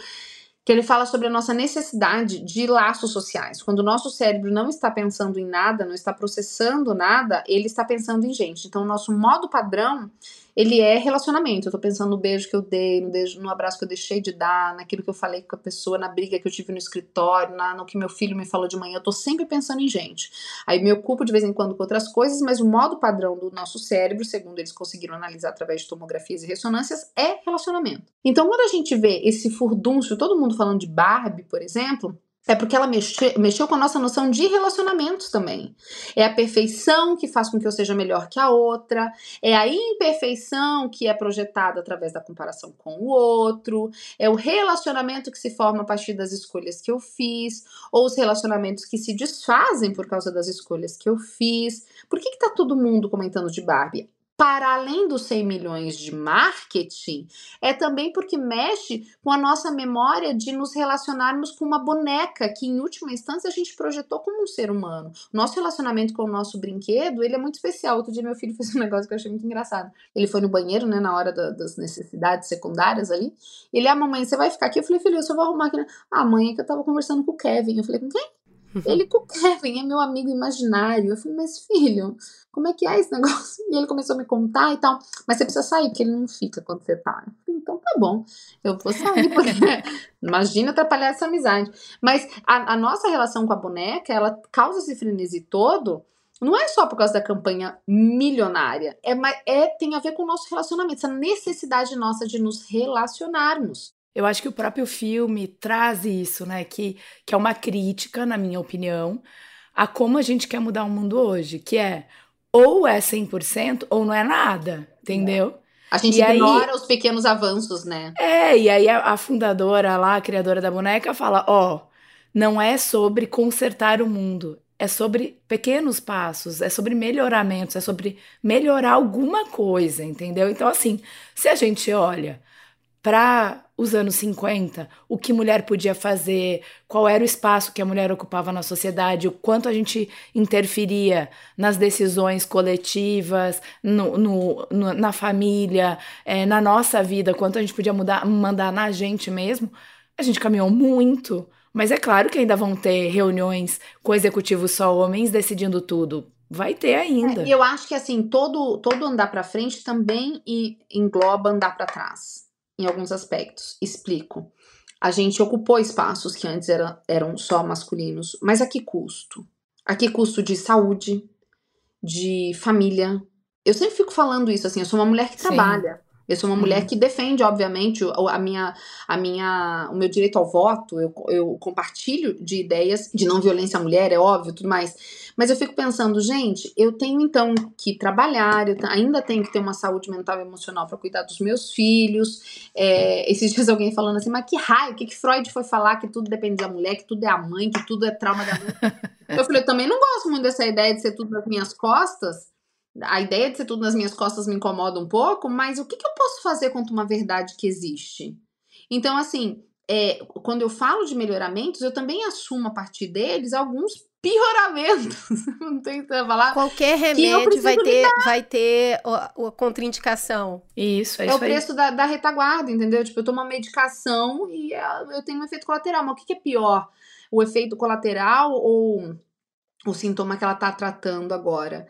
que ele fala sobre a nossa necessidade de laços sociais. Quando o nosso cérebro não está pensando em nada, não está processando nada, ele está pensando em gente. Então, o nosso modo padrão ele é relacionamento. Eu tô pensando no beijo que eu dei, no, beijo, no abraço que eu deixei de dar, naquilo que eu falei com a pessoa, na briga que eu tive no escritório, na, no que meu filho me falou de manhã. Eu tô sempre pensando em gente. Aí me ocupo de vez em quando com outras coisas, mas o modo padrão do nosso cérebro, segundo eles conseguiram analisar através de tomografias e ressonâncias, é relacionamento. Então, quando a gente vê esse furdúncio, todo mundo falando de Barbie, por exemplo, é porque ela mexe, mexeu com a nossa noção de relacionamentos também. É a perfeição que faz com que eu seja melhor que a outra, é a imperfeição que é projetada através da comparação com o outro, é o relacionamento que se forma a partir das escolhas que eu fiz, ou os relacionamentos que se desfazem por causa das escolhas que eu fiz. Por que, que tá todo mundo comentando de Barbie? Para além dos 100 milhões de marketing, é também porque mexe com a nossa memória de nos relacionarmos com uma boneca que, em última instância, a gente projetou como um ser humano. Nosso relacionamento com o nosso brinquedo, ele é muito especial. Outro dia meu filho fez um negócio que eu achei muito engraçado. Ele foi no banheiro, né, na hora da, das necessidades secundárias ali. Ele, ah, mamãe, você vai ficar aqui? Eu falei, filho, eu só vou arrumar aqui. Ah, mãe, é que eu tava conversando com o Kevin. Eu falei, com quem? Ele com o Kevin, é meu amigo imaginário. Eu falei, mas filho, como é que é esse negócio? E ele começou a me contar e tal. Mas você precisa sair, porque ele não fica quando você tá. Falei, então tá bom, eu vou sair, porque imagina atrapalhar essa amizade. Mas a, a nossa relação com a boneca, ela causa esse frenesi todo não é só por causa da campanha milionária, é, é tem a ver com o nosso relacionamento, essa necessidade nossa de nos relacionarmos. Eu acho que o próprio filme traz isso, né? Que, que é uma crítica, na minha opinião, a como a gente quer mudar o mundo hoje, que é ou é 100% ou não é nada, entendeu? A gente e ignora aí, os pequenos avanços, né? É, e aí a, a fundadora lá, a criadora da boneca, fala: ó, oh, não é sobre consertar o mundo, é sobre pequenos passos, é sobre melhoramentos, é sobre melhorar alguma coisa, entendeu? Então, assim, se a gente olha para os anos 50, o que mulher podia fazer, qual era o espaço que a mulher ocupava na sociedade, o quanto a gente interferia nas decisões coletivas, no, no, no na família, é, na nossa vida, quanto a gente podia mudar, mandar na gente mesmo, a gente caminhou muito. Mas é claro que ainda vão ter reuniões com executivos só homens decidindo tudo. Vai ter ainda. E é, eu acho que assim, todo, todo andar para frente também engloba andar para trás em alguns aspectos. Explico. A gente ocupou espaços que antes era, eram só masculinos, mas a que custo? A que custo de saúde, de família? Eu sempre fico falando isso, assim, eu sou uma mulher que Sim. trabalha. Eu sou uma mulher que defende, obviamente, a minha, a minha, o meu direito ao voto. Eu, eu compartilho de ideias de não violência à mulher, é óbvio, tudo mais. Mas eu fico pensando, gente, eu tenho então que trabalhar, eu ainda tenho que ter uma saúde mental e emocional para cuidar dos meus filhos. É, esses dias alguém falando assim, mas que raio, o que, que Freud foi falar que tudo depende da mulher, que tudo é a mãe, que tudo é trauma da mãe. eu falei, eu também não gosto muito dessa ideia de ser tudo nas minhas costas a ideia de ser tudo nas minhas costas me incomoda um pouco, mas o que, que eu posso fazer contra uma verdade que existe? Então, assim, é, quando eu falo de melhoramentos, eu também assumo a partir deles alguns pioramentos. Não tem que falar. Qualquer remédio vai ter, vai ter a, a contraindicação. Isso, é, é isso o preço da, da, retaguarda, entendeu? Tipo, eu tomo uma medicação e eu tenho um efeito colateral. Mas o que, que é pior? O efeito colateral ou o sintoma que ela está tratando agora?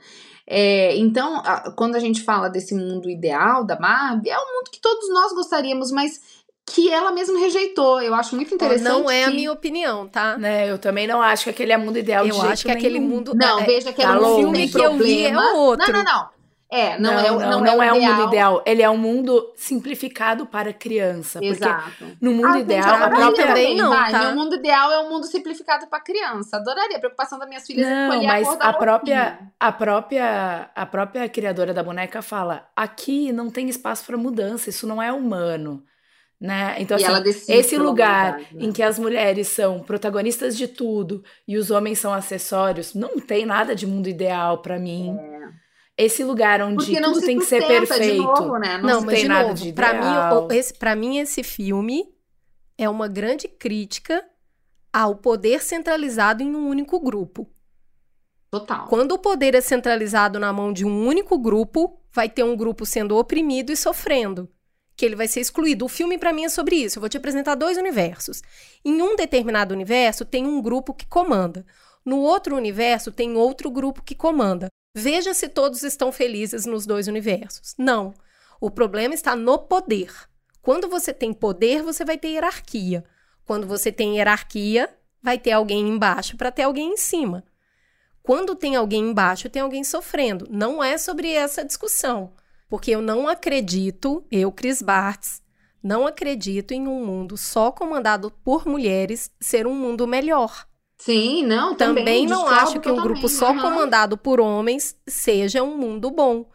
É, então, a, quando a gente fala desse mundo ideal da Barbie, é um mundo que todos nós gostaríamos, mas que ela mesma rejeitou. Eu acho muito interessante. Não é que... a minha opinião, tá? Né, eu também não acho que aquele é mundo ideal. Eu acho que nenhum. aquele mundo. Não, é, veja que tá é um filme que eu vi é outro. Não, não, não. É, não, não, é, não, não, não é, é um mundo ideal. Ele é um mundo simplificado para criança. Exato. Porque no mundo ah, ideal, a própria também não, vai, tá? Meu mundo ideal é um mundo simplificado para criança. Adoraria. A preocupação das minhas filhas é não, mas a, a própria a própria a própria criadora da boneca fala: "Aqui não tem espaço para mudança, isso não é humano". Né? Então, assim, esse lugar né? em que as mulheres são protagonistas de tudo e os homens são acessórios, não tem nada de mundo ideal para mim. É esse lugar onde tudo tem que ser perfeito. Novo, né? Não, não mas tem de nada novo, de Pra mim, esse, pra mim, esse filme é uma grande crítica ao poder centralizado em um único grupo. Total. Quando o poder é centralizado na mão de um único grupo, vai ter um grupo sendo oprimido e sofrendo. Que ele vai ser excluído. O filme, para mim, é sobre isso. Eu vou te apresentar dois universos. Em um determinado universo, tem um grupo que comanda. No outro universo, tem outro grupo que comanda. Veja se todos estão felizes nos dois universos. Não. O problema está no poder. Quando você tem poder, você vai ter hierarquia. Quando você tem hierarquia, vai ter alguém embaixo para ter alguém em cima. Quando tem alguém embaixo, tem alguém sofrendo. Não é sobre essa discussão. Porque eu não acredito, eu, Cris Bartz, Não acredito em um mundo só comandado por mulheres ser um mundo melhor. Sim, não, também. Também não acho que um grupo só Aham. comandado por homens seja um mundo bom.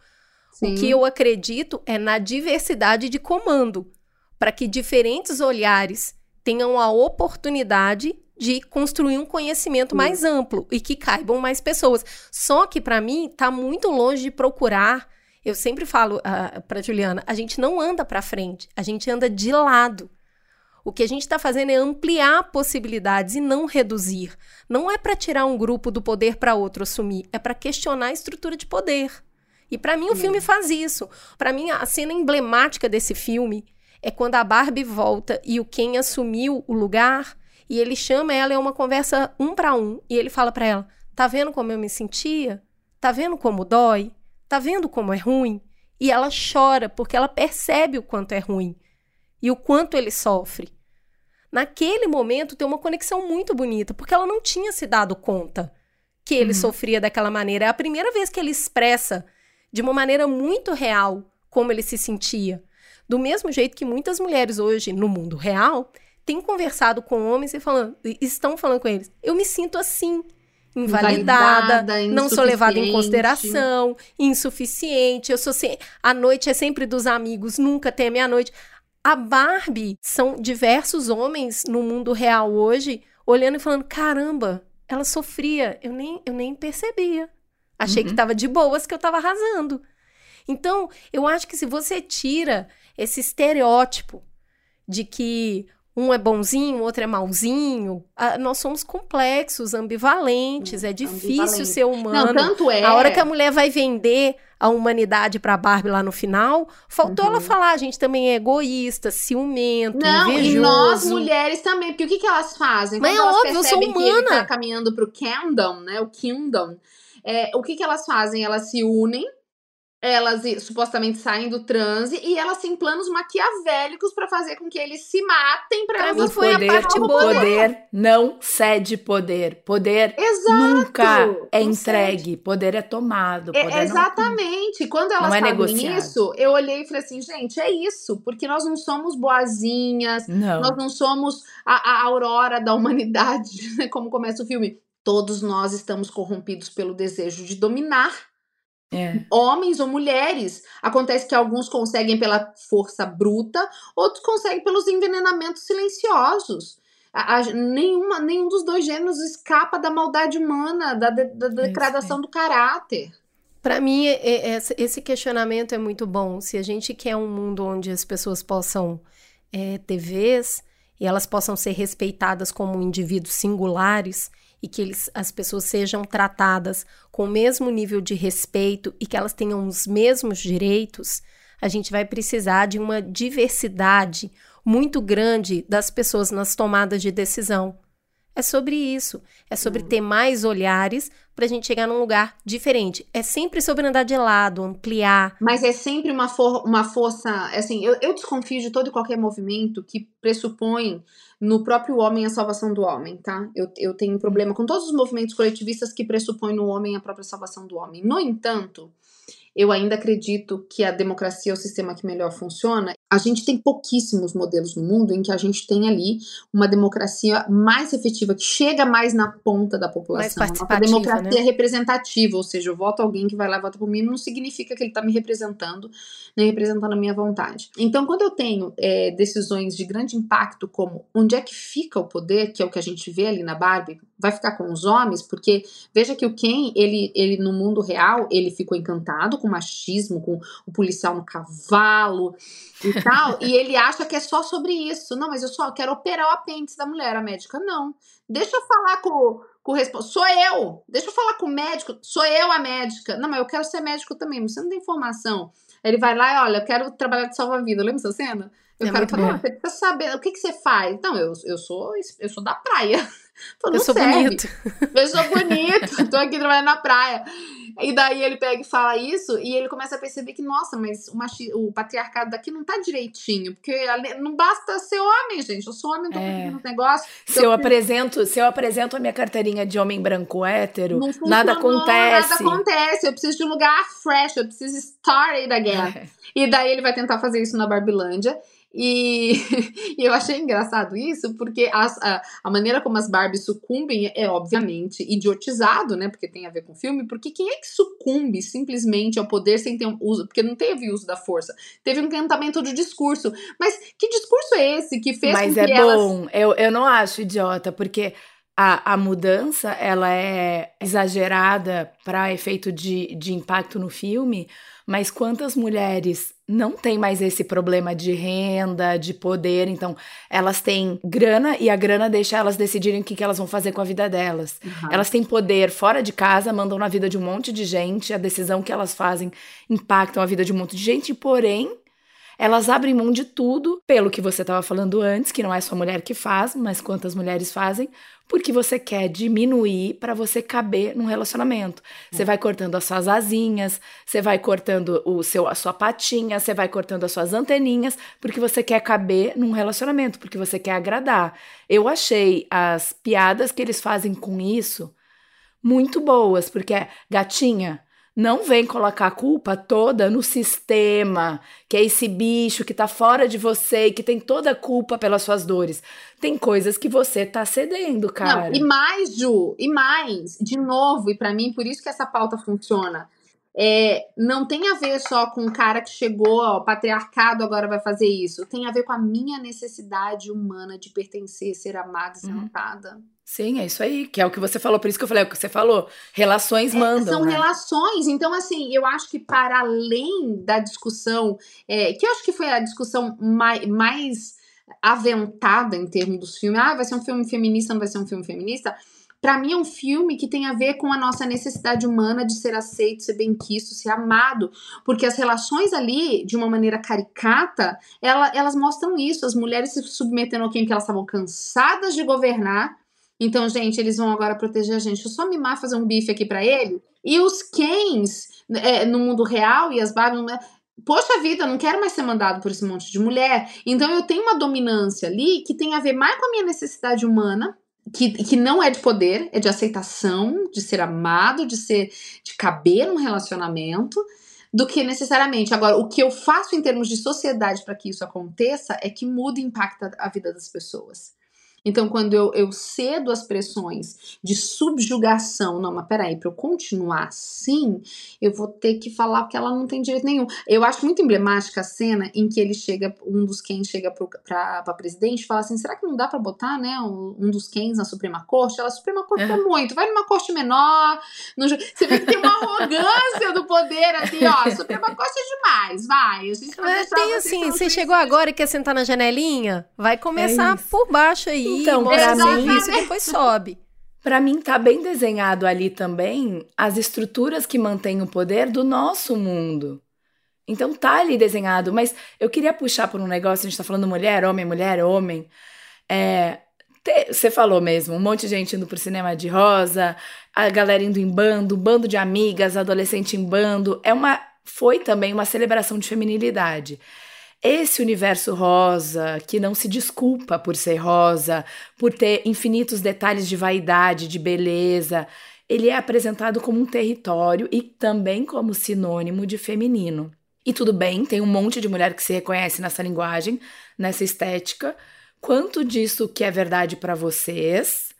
Sim. O que eu acredito é na diversidade de comando, para que diferentes olhares tenham a oportunidade de construir um conhecimento mais amplo e que caibam mais pessoas. Só que para mim tá muito longe de procurar. Eu sempre falo para Juliana, a gente não anda para frente, a gente anda de lado. O que a gente está fazendo é ampliar possibilidades e não reduzir. Não é para tirar um grupo do poder para outro assumir, é para questionar a estrutura de poder. E para mim o filme faz isso. Para mim a cena emblemática desse filme é quando a Barbie volta e o Ken assumiu o lugar e ele chama ela é uma conversa um para um e ele fala para ela: "Tá vendo como eu me sentia? Tá vendo como dói? Tá vendo como é ruim?" E ela chora porque ela percebe o quanto é ruim e o quanto ele sofre. Naquele momento tem uma conexão muito bonita, porque ela não tinha se dado conta que ele sofria daquela maneira. É a primeira vez que ele expressa de uma maneira muito real como ele se sentia. Do mesmo jeito que muitas mulheres hoje, no mundo real, têm conversado com homens e falando, e estão falando com eles. Eu me sinto assim, invalidada, Invalidada, não sou levada em consideração, insuficiente. Eu sou se... a noite é sempre dos amigos, nunca tem a meia-noite. A Barbie são diversos homens no mundo real hoje olhando e falando: caramba, ela sofria, eu nem, eu nem percebia. Achei que tava de boas, que eu tava arrasando. Então, eu acho que se você tira esse estereótipo de que um é bonzinho, o outro é malzinho, ah, nós somos complexos, ambivalentes, é difícil ambivalente. ser humano. Não, tanto é. A hora que a mulher vai vender a humanidade pra Barbie lá no final, faltou Uhum. ela falar, a gente também é egoísta, ciumento, Não, invejoso. e nós mulheres também, porque o que, que elas fazem? Mas Quando é elas óbvio, eu sou percebem que ele humana. tá caminhando pro Kingdom, né? O Kingdom. É, o que, que elas fazem? Elas se unem, elas supostamente saem do transe e elas têm planos maquiavélicos pra fazer com que eles se matem pra Pra elas mim O foi a poder, parte o boa. poder não cede poder. Poder Exato! nunca é Não entregue. Poder é tomado. É, Poder não- exatamente. Quando elas não é fazem negociado. isso, eu olhei e falei assim, gente, é isso, porque nós não somos boazinhas, Não. nós não somos a, a aurora da humanidade, né, como começa o filme. Todos nós estamos corrompidos pelo desejo de dominar, É. homens ou mulheres. Acontece que alguns conseguem pela força bruta, outros conseguem pelos envenenamentos silenciosos. A- a- nenhuma, nenhum dos dois gêneros escapa da maldade humana, da, de- da isso degradação do caráter. Para mim, é- é- esse- esse questionamento é muito bom. Se a gente quer um mundo onde as pessoas possam é, ter vez e elas possam ser respeitadas como indivíduos singulares e que eles, as pessoas sejam tratadas com o mesmo nível de respeito e que elas tenham os mesmos direitos, a gente vai precisar de uma diversidade muito grande das pessoas nas tomadas de decisão. É sobre isso. É sobre ter mais olhares para a gente chegar num lugar diferente. É sempre sobre andar de lado, ampliar. Mas é sempre uma, for- uma força. Assim, eu, eu desconfio de todo e qualquer movimento que pressupõe no próprio homem a salvação do homem, tá? Eu, eu tenho um problema com todos os movimentos coletivistas que pressupõem no homem a própria salvação do homem. No entanto, eu ainda acredito que a democracia é o sistema que melhor funciona. A gente tem pouquíssimos modelos no mundo em que a gente tem ali uma democracia mais efetiva, que chega mais na ponta da população. Mais democracia né? representativa, ou seja, eu voto alguém que vai lá e vota por mim, não significa que ele está me representando, nem representando a minha vontade. Então, quando eu tenho é, decisões de grande impacto, como onde é que fica o poder, que é o que a gente vê ali na Barbie, vai ficar com os homens, porque veja que o Ken, ele, ele no mundo real, ele ficou encantado com o machismo, com o policial no cavalo e tal, e ele acha que é só sobre isso. Não, mas eu só quero operar o apêndice da mulher, a médica não. Deixa eu falar com, com o responsável. Sou eu! Deixa eu falar com o médico. Sou eu a médica. Não, mas eu quero ser médico também. mas Você não tem informação. Ele vai lá e olha, eu quero trabalhar de salva-vida. Lembra essa cena? Eu É quero falar, bom. "Ah, você precisa saber o que, que você faz. Não, eu, eu sou eu sou da praia. Eu "Não sou serve. bonito. Eu sou bonito, tô aqui trabalhando na praia. E daí ele pega e fala isso, e ele começa a perceber que, nossa, mas o, machi- o patriarcado daqui não tá direitinho, porque não basta ser homem, gente. Eu sou homem, tô É. os negócios. Se eu apresento, se eu apresento a minha carteirinha de homem branco hétero, nada acontece. Nada acontece. Eu preciso de um lugar fresh, eu preciso start it again. É. E daí ele vai tentar fazer isso na Barbilândia. E, e, eu achei engraçado isso, porque as, a, a, maneira como as Barbies sucumbem é, obviamente, idiotizado, né? Porque tem a ver com o filme, porque quem é que sucumbe simplesmente ao poder sem ter um uso? Porque não teve uso da força, teve um encantamento de discurso. Mas que discurso é esse que fez Mas com é que bom, elas... eu, eu não acho idiota, porque a, a mudança ela é exagerada para efeito de, de impacto no filme, mas quantas mulheres não têm mais esse problema de renda, de poder, então elas têm grana e a grana deixa elas decidirem o que, que elas vão fazer com a vida delas. Uhum. Elas têm poder fora de casa, mandam na vida de um monte de gente, a decisão que elas fazem impactam a vida de um monte de gente, porém elas abrem mão de tudo, pelo que você estava falando antes, que não é só mulher que faz, mas quantas mulheres fazem, porque você quer diminuir para você caber num relacionamento. Você vai cortando as suas asinhas, você vai cortando o seu, a sua patinha, você vai cortando as suas anteninhas, porque você quer caber num relacionamento, porque você quer agradar. Eu achei as piadas que eles fazem com isso muito boas, porque é gatinha, não vem colocar a culpa toda no sistema, que é esse bicho que tá fora de você e que tem toda a culpa pelas suas dores. Tem coisas que você tá cedendo, cara. Não, e mais, Ju, e mais, de novo, e para mim, por isso que essa pauta funciona. É, não tem a ver só com o cara que chegou, ó, patriarcado agora vai fazer isso. Tem a ver com a minha necessidade humana de pertencer, ser amada e ser Uhum. notada. Sim, é isso aí, que é o que você falou, por isso que eu falei, é o que você falou. Relações mandam. São né? relações. Então, assim, eu acho que para além da discussão, é, que eu acho que foi a discussão mais, mais aventada em termos dos filmes, ah, vai ser um filme feminista, não vai ser um filme feminista. Para mim é um filme que tem a ver com a nossa necessidade humana de ser aceito, ser bem-quisto, ser amado, porque as relações ali, de uma maneira caricata, ela, elas mostram isso, as mulheres se submetendo ao quem que elas estavam cansadas de governar. Então, gente, eles vão agora proteger a gente. Eu só mimar, fazer um bife aqui para ele. E os Kens, é, no mundo real, e as Barbies, não é- Poxa vida, eu não quero mais ser mandado por esse monte de mulher. Então eu tenho uma dominância ali que tem a ver mais com a minha necessidade humana, que, que não é de poder, é de aceitação, de ser amado, de ser, de caber num relacionamento, do que necessariamente. Agora, o que eu faço em termos de sociedade para que isso aconteça é que muda e impacta a vida das pessoas. Então, quando eu, eu cedo as pressões de subjugação, não, mas peraí, para eu continuar assim, eu vou ter que falar que ela não tem direito nenhum. Eu acho muito emblemática a cena em que ele chega, um dos Ken chega para presidente e fala assim: será que não dá para botar, né, um, um dos Kens na Suprema Corte? Ela, Suprema Corte é, muito, vai numa corte menor. No, você vê que tem uma arrogância do poder ali, ó. Suprema Corte é demais, vai. A gente vai Mas tem assim, você chegou agora e quer sentar na janelinha? Vai começar por baixo aí, Então, pra mim- e depois sobe. Pra mim tá bem desenhado ali também as estruturas que mantêm o poder do nosso mundo. Então tá ali desenhado, mas eu queria puxar por um negócio, a gente tá falando mulher, homem, mulher, homem. É, te- você falou mesmo, um monte de gente indo pro cinema de rosa, a galera indo em bando, bando de amigas, adolescente em bando. É uma foi também uma celebração de feminilidade. Esse universo rosa, que não se desculpa por ser rosa, por ter infinitos detalhes de vaidade, de beleza, ele é apresentado como um território e também como sinônimo de feminino. E tudo bem, tem um monte de mulher que se reconhece nessa linguagem, nessa estética. Quanto disso que é verdade pra vocês?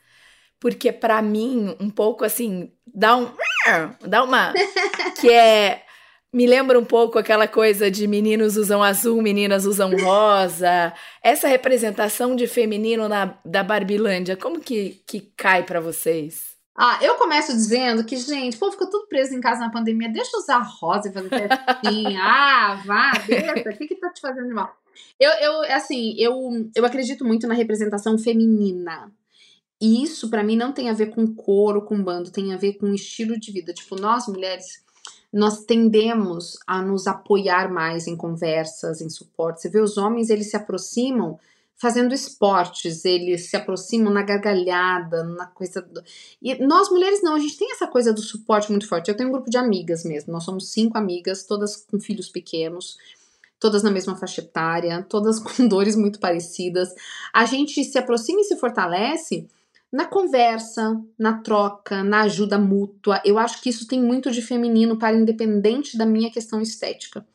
Porque pra mim, um pouco assim, dá um dá uma que é me lembra um pouco aquela coisa de meninos usam azul, meninas usam rosa. Essa representação de feminino na, da Barbilândia, como que, que cai pra vocês? Ah, eu começo dizendo que, gente, o povo ficou tudo preso em casa na pandemia. Deixa eu usar rosa e fazer festinha. ah, vá, deixa. O que que tá te fazendo mal? Eu, eu assim, eu, eu acredito muito na representação feminina. E isso, pra mim, não tem a ver com cor ou com bando. Tem a ver com estilo de vida. Tipo, nós, mulheres, nós tendemos a nos apoiar mais em conversas, em suporte. Você vê os homens, eles se aproximam fazendo esportes, eles se aproximam na gargalhada, na coisa do... E nós mulheres não, a gente tem essa coisa do suporte muito forte. Eu tenho um grupo de amigas mesmo, nós somos cinco amigas, todas com filhos pequenos, todas na mesma faixa etária, todas com dores muito parecidas. A gente se aproxima e se fortalece na conversa, na troca, na ajuda mútua. Eu acho que isso tem muito de feminino para independente da minha questão estética.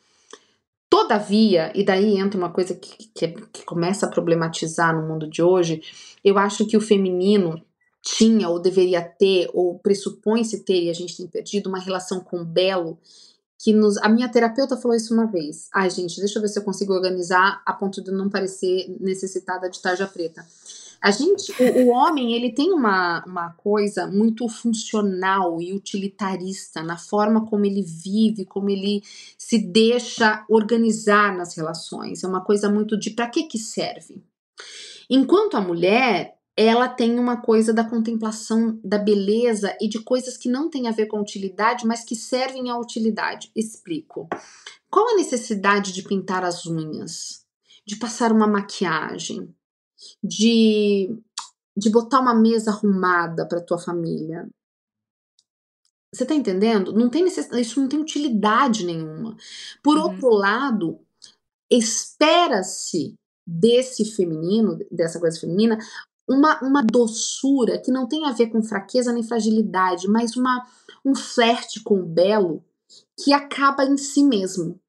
Todavia, e daí entra uma coisa que, que, que começa a problematizar no mundo de hoje, eu acho que o feminino tinha ou deveria ter, ou pressupõe-se ter, e a gente tem perdido, uma relação com o belo que nos. A minha terapeuta falou isso uma vez. Ai, gente, deixa eu ver se eu consigo organizar a ponto de não parecer necessitada de tarja preta. A gente, o, o, homem, ele tem uma, uma coisa muito funcional e utilitarista na forma como ele vive, como ele se deixa organizar nas relações. É uma coisa muito de para que que serve. Enquanto a mulher, ela tem uma coisa da contemplação da beleza e de coisas que não têm a ver com utilidade, mas que servem à utilidade. Explico. Qual a necessidade de pintar as unhas? De passar uma maquiagem? De, de botar uma mesa arrumada para tua família? Você tá entendendo? Não tem necessidade, isso não tem utilidade nenhuma. Por uhum. outro lado, espera-se desse feminino, dessa coisa feminina, uma, uma doçura que não tem a ver com fraqueza nem fragilidade, mas uma, um flerte com o belo que acaba em si mesmo,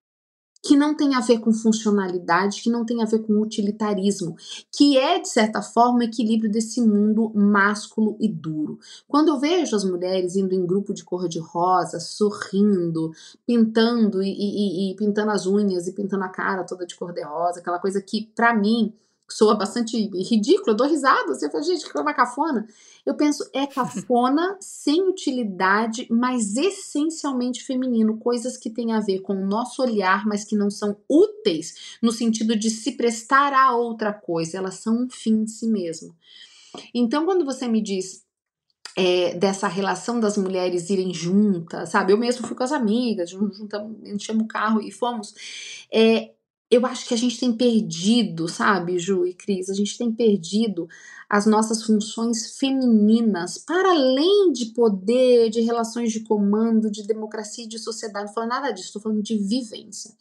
que não tem a ver com funcionalidade, que não tem a ver com utilitarismo, que é, de certa forma, o equilíbrio desse mundo másculo e duro. Quando eu vejo as mulheres indo em grupo de cor de rosa, sorrindo, pintando e, e, e pintando as unhas e pintando a cara toda de cor de rosa, aquela coisa que, para mim, soa bastante ridículo, eu dou risada, você fala, gente, que é uma cafona. Eu penso, é cafona, sem utilidade, mas essencialmente feminino, coisas que têm a ver com o nosso olhar, mas que não são úteis no sentido de se prestar a outra coisa, elas são um fim em si mesmo. Então, quando você me diz é, dessa relação das mulheres irem juntas, sabe? Eu mesmo fui com as amigas, juntamos, enchemos o carro e fomos. É, eu acho que a gente tem perdido, sabe, Ju e Cris, a gente tem perdido as nossas funções femininas, para além de poder, de relações de comando, de democracia e de sociedade. Não falando nada disso, estou falando de vivência.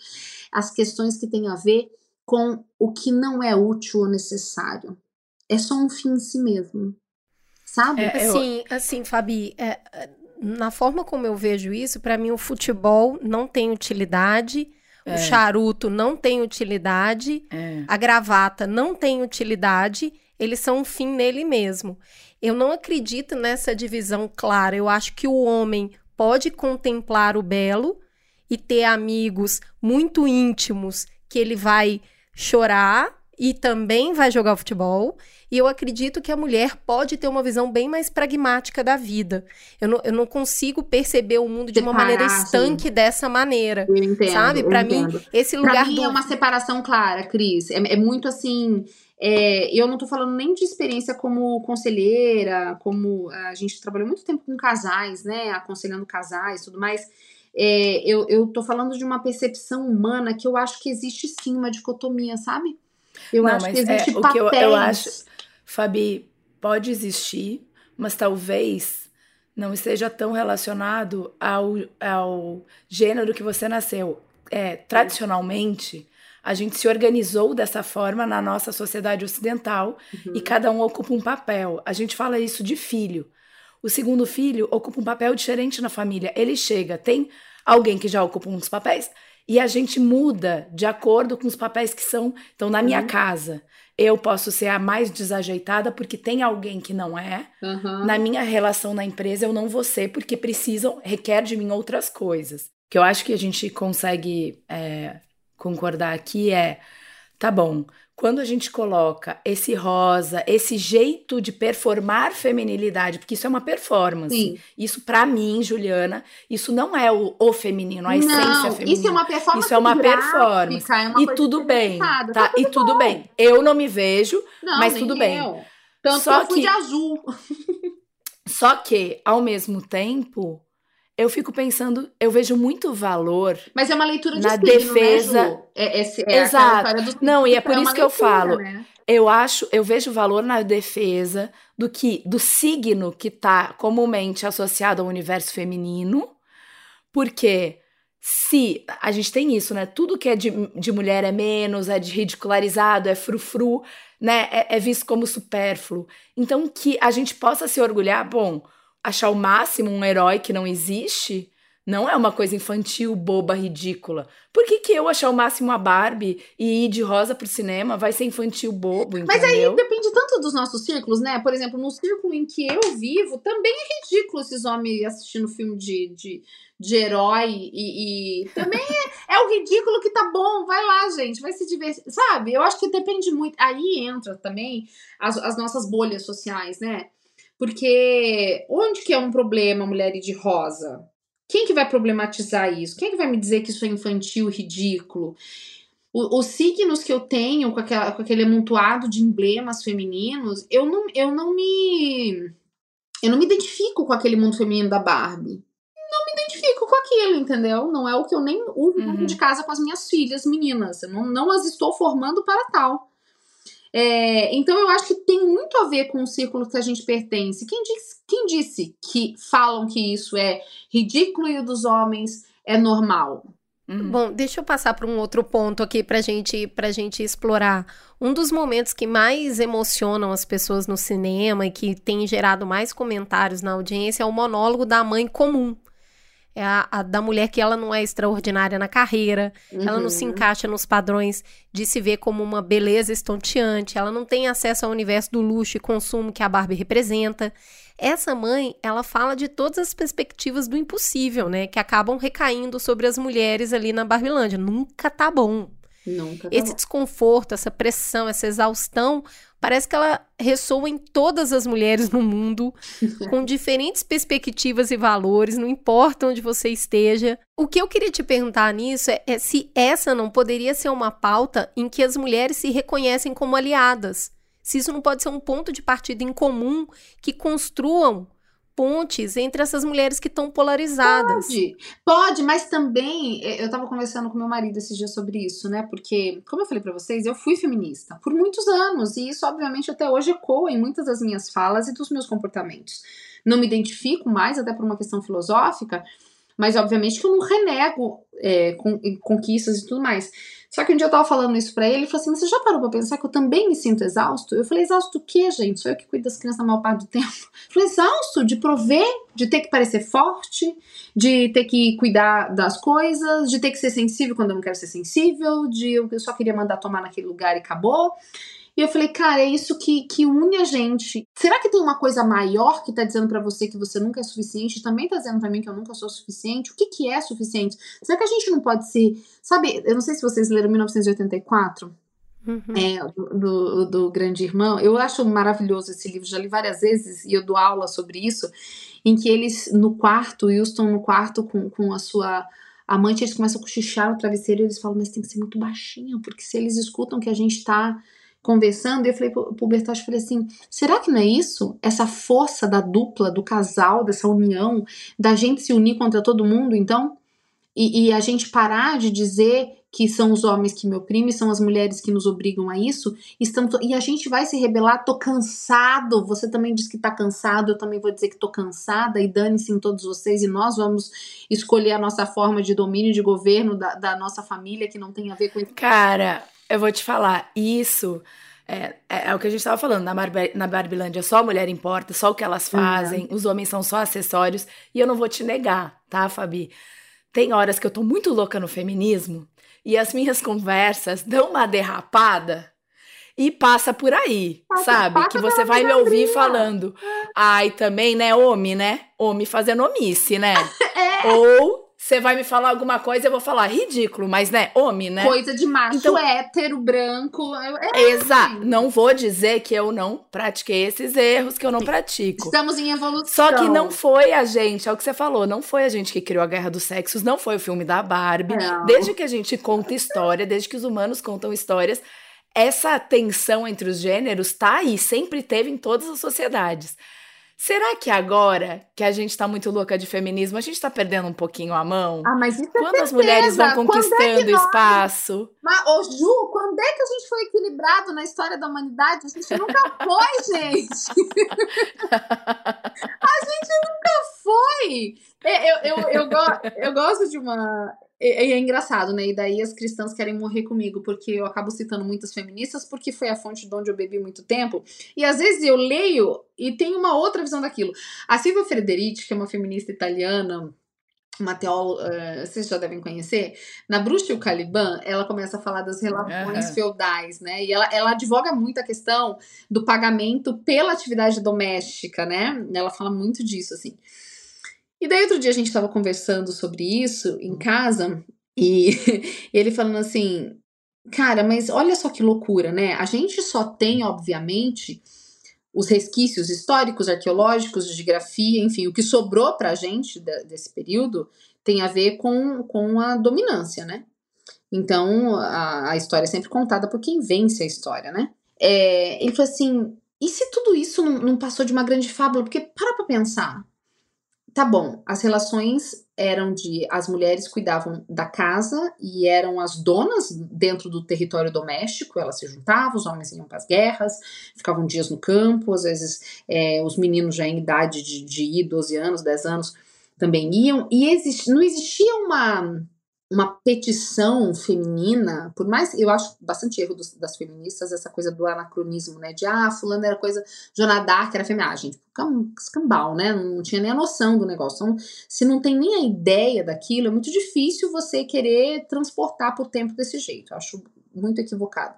As questões que têm a ver com o que não é útil ou necessário. É só um fim em si mesmo. Sabe? É, assim, assim, Fabi, é, na forma como eu vejo isso, para mim o futebol não tem utilidade é. O charuto não tem utilidade, é. a gravata não tem utilidade, eles são um fim nele mesmo. Eu não acredito nessa divisão clara. Eu acho que o homem pode contemplar o belo e ter amigos muito íntimos que ele vai chorar e também vai jogar futebol. E eu acredito que a mulher pode ter uma visão bem mais pragmática da vida. Eu não, eu não consigo perceber o mundo de uma maneira estanque sim. dessa maneira. Eu entendo. Sabe? Para mim, esse lugar. Pra mim do... é uma separação clara, Cris. É, é muito assim. É, eu não tô falando nem de experiência como conselheira, como a gente trabalhou muito tempo com casais, né? Aconselhando casais e tudo mais. É, eu, eu tô falando de uma percepção humana que eu acho que existe sim uma dicotomia, sabe? Eu não, acho que existe é, papéis. O que eu, eu acho, Fabi, pode existir, mas talvez não esteja tão relacionado ao, ao gênero que você nasceu. É, tradicionalmente, a gente se organizou dessa forma na nossa sociedade ocidental uhum. e cada um ocupa um papel. A gente fala isso de filho. O segundo filho ocupa um papel diferente na família. Ele chega, tem alguém que já ocupa um dos papéis e a gente muda de acordo com os papéis que são. Então, na minha uhum. casa, eu posso ser a mais desajeitada porque tem alguém que não é. Uhum. Na minha relação na empresa, eu não vou ser porque precisam, requer de mim outras coisas. O que eu acho que a gente consegue é, concordar aqui é: tá bom, quando a gente coloca esse rosa, esse jeito de performar feminilidade, porque isso é uma performance. Sim. Isso para mim, Juliana, isso não é o, o feminino, a essência não, feminina. Isso é uma performance. Isso é uma performance. É uma e tudo bem, tá? tá tudo e tudo bom. bem. Eu não me vejo, não, mas tudo bem. Eu. Tanto Só que eu fui que, de azul. Só que, ao mesmo tempo, eu fico pensando, eu vejo muito valor. Mas é uma leitura de na signo, defesa. Né, é, é, é Exato. Não, e é por é isso que leitura, eu falo. Né? Eu acho, eu vejo valor na defesa do que do signo que está comumente associado ao universo feminino, porque se a gente tem isso, né? Tudo que é de, de mulher é menos, é de ridicularizado, é frufru, né? É, é visto como supérfluo. Então que a gente possa se orgulhar, bom, achar o máximo um herói que não existe, Não é uma coisa infantil, boba, ridícula. Por que, que eu achar o máximo a Barbie e ir de rosa pro cinema vai ser infantil, bobo, entendeu? Mas aí depende tanto dos nossos círculos, né? Por exemplo, no círculo em que eu vivo, também é ridículo esses homens assistindo filme de, de, de herói e, e também é, é, o ridículo que tá bom. Vai lá, gente, vai se divertir. Sabe? Eu acho que depende muito. Aí entra também as, as nossas bolhas sociais, né? Porque onde que é um problema mulher de rosa? Quem que vai problematizar isso? Quem que vai me dizer que isso é infantil, ridículo? O, os signos que eu tenho com, aquela, com aquele amontoado de emblemas femininos, eu não, eu não me. Eu não me identifico com aquele mundo feminino da Barbie. Não me identifico com aquilo, entendeu? Não é o que eu nem uso uhum. de casa com as minhas filhas meninas. Eu não, não as estou formando para tal. É, então eu acho que tem muito a ver com o círculo que a gente pertence. Quem, diz, quem disse que falam que isso é ridículo e o dos homens é normal? Uhum. Bom, deixa eu passar para um outro ponto aqui para gente, pra gente explorar. Um dos momentos que mais emocionam as pessoas no cinema e que tem gerado mais comentários na audiência é o monólogo da mãe comum é a, a, da mulher que ela não é extraordinária na carreira, uhum. ela não se uhum. encaixa nos padrões de se ver como uma beleza estonteante, ela não tem acesso ao universo do luxo e consumo que a Barbie representa. Essa mãe, ela fala de todas as perspectivas do impossível, né, que acabam recaindo sobre as mulheres ali na Barbilândia. Nunca tá bom. Nunca tá Esse bom. desconforto, essa pressão, essa exaustão Parece que ela ressoa em todas as mulheres no mundo, com diferentes perspectivas e valores, não importa onde você esteja. O que eu queria te perguntar nisso é, é se essa não poderia ser uma pauta em que as mulheres se reconhecem como aliadas. Se isso não pode ser um ponto de partida em comum que construam pontes entre essas mulheres que estão polarizadas. Pode, pode, mas também eh, eu estava conversando com meu marido esses dias sobre isso, né? Porque, como eu falei para vocês, eu fui feminista por muitos anos e isso, obviamente, até hoje ecoa em muitas das minhas falas e dos meus comportamentos. Não me identifico mais, até por uma questão filosófica, mas obviamente que eu não renego é, conquistas e tudo mais. Só que um dia eu tava falando isso pra ele, ele falou assim: Você já parou pra pensar que eu também me sinto exausto? Eu falei: Exausto do quê, gente? Sou eu que cuido das crianças a maior parte do tempo. Eu falei: Exausto de prover, de ter que parecer forte, de ter que cuidar das coisas, de ter que ser sensível quando eu não quero ser sensível, de eu só queria mandar tomar naquele lugar e acabou. E eu falei, cara, é isso que, que une a gente. Será que tem uma coisa maior que tá dizendo para você que você nunca é suficiente? Também tá dizendo para mim que eu nunca sou suficiente? O que, que é suficiente? Será que a gente não pode ser. Sabe, eu não sei se vocês leram 1984. Uhum. É, do, do, do, Grande Irmão. Eu acho maravilhoso esse livro, já li várias vezes e eu dou aula sobre isso. Em que eles, no quarto, Houston no quarto com, com a sua amante, eles começam a cochichar o travesseiro e eles falam, mas tem que ser muito baixinho, porque se eles escutam que a gente tá conversando, e eu falei pro, pro Bertotti, falei assim, será que não é isso? Essa força da dupla, do casal, dessa união, da gente se unir contra todo mundo, então? E, e, a gente parar de dizer que são os homens que me oprimem, são as mulheres que nos obrigam a isso, estamos, e a gente vai se rebelar, tô cansado, você também diz que tá cansado, eu também vou dizer que tô cansada, e dane-se em todos vocês, e nós vamos escolher a nossa forma de domínio, de governo da, da nossa família, que não tem a ver com... Cara, eu vou te falar, isso é, é, é o que a gente estava falando, na, na Barbilândia só a mulher importa, só o que elas fazem, uhum. os homens são só acessórios, e eu não vou te negar, tá, Fabi? Tem horas que eu tô muito louca no feminismo, e as minhas conversas dão uma derrapada e passa por aí, passa, sabe? Passa que você vai me ouvir falando. Ai, também, né, homem, né? Homem fazendo omice, né? é. Ou você vai me falar alguma coisa, eu vou falar ridículo, mas né, homem, né? Coisa de macho então, hétero, branco. É Exato. Assim. Não vou dizer que eu não pratiquei esses erros, que eu não pratico. Estamos em evolução. Só que não foi a gente, é o que você falou, não foi a gente que criou a Guerra dos Sexos, não foi o filme da Barbie. Não. Desde que a gente conta história, desde que os humanos contam histórias, essa tensão entre os gêneros tá aí, sempre teve em todas as sociedades. Será que agora que a gente tá muito louca de feminismo, a gente tá perdendo um pouquinho a mão? Ah, mas isso é Quando certeza. as mulheres vão conquistando é nós... espaço. Mas, ô Ju, quando é que a gente foi equilibrado na história da humanidade? A gente nunca foi, gente! a gente nunca foi! É, eu, eu, eu, eu, eu gosto de uma. É, é, engraçado, né? E daí as cristãs querem morrer comigo, porque eu acabo citando muitas feministas, porque foi a fonte de onde eu bebi muito tempo. E às vezes eu leio e tenho uma outra visão daquilo. A Silvia Frederici, que é uma feminista italiana, uma teóloga, uh, vocês já devem conhecer, na Bruxa e o Caliban, ela começa a falar das relações uhum. feudais, né? E ela, ela advoga muito a questão do pagamento pela atividade doméstica, né? Ela fala muito disso, assim. E daí outro dia a gente estava conversando sobre isso em casa, e ele falando assim, cara, mas olha só que loucura, né? A gente só tem, obviamente, os resquícios históricos, arqueológicos, de grafia, enfim, o que sobrou para a gente desse período tem a ver com, com a dominância, né? Então, a, a história é sempre contada por quem vence a história, né? É, ele falou assim, e se tudo isso não, não passou de uma grande fábula? Porque, para pra pensar, tá bom, as relações eram de as mulheres cuidavam da casa e eram as donas dentro do território doméstico, elas se juntavam, os homens iam para as guerras, ficavam dias no campo, às vezes é, os meninos já em idade de, de ir, 12 anos, 10 anos, também iam, e exist, não existia uma uma petição feminina, por mais eu acho bastante erro dos, das feministas essa coisa do anacronismo, né? De ah, fulano era coisa, Joana Dark era feminina, ah, gente, escambau, né? Não tinha nem a noção do negócio. Então, se não tem nem a ideia daquilo, é muito difícil você querer transportar por tempo desse jeito. Eu acho muito equivocado.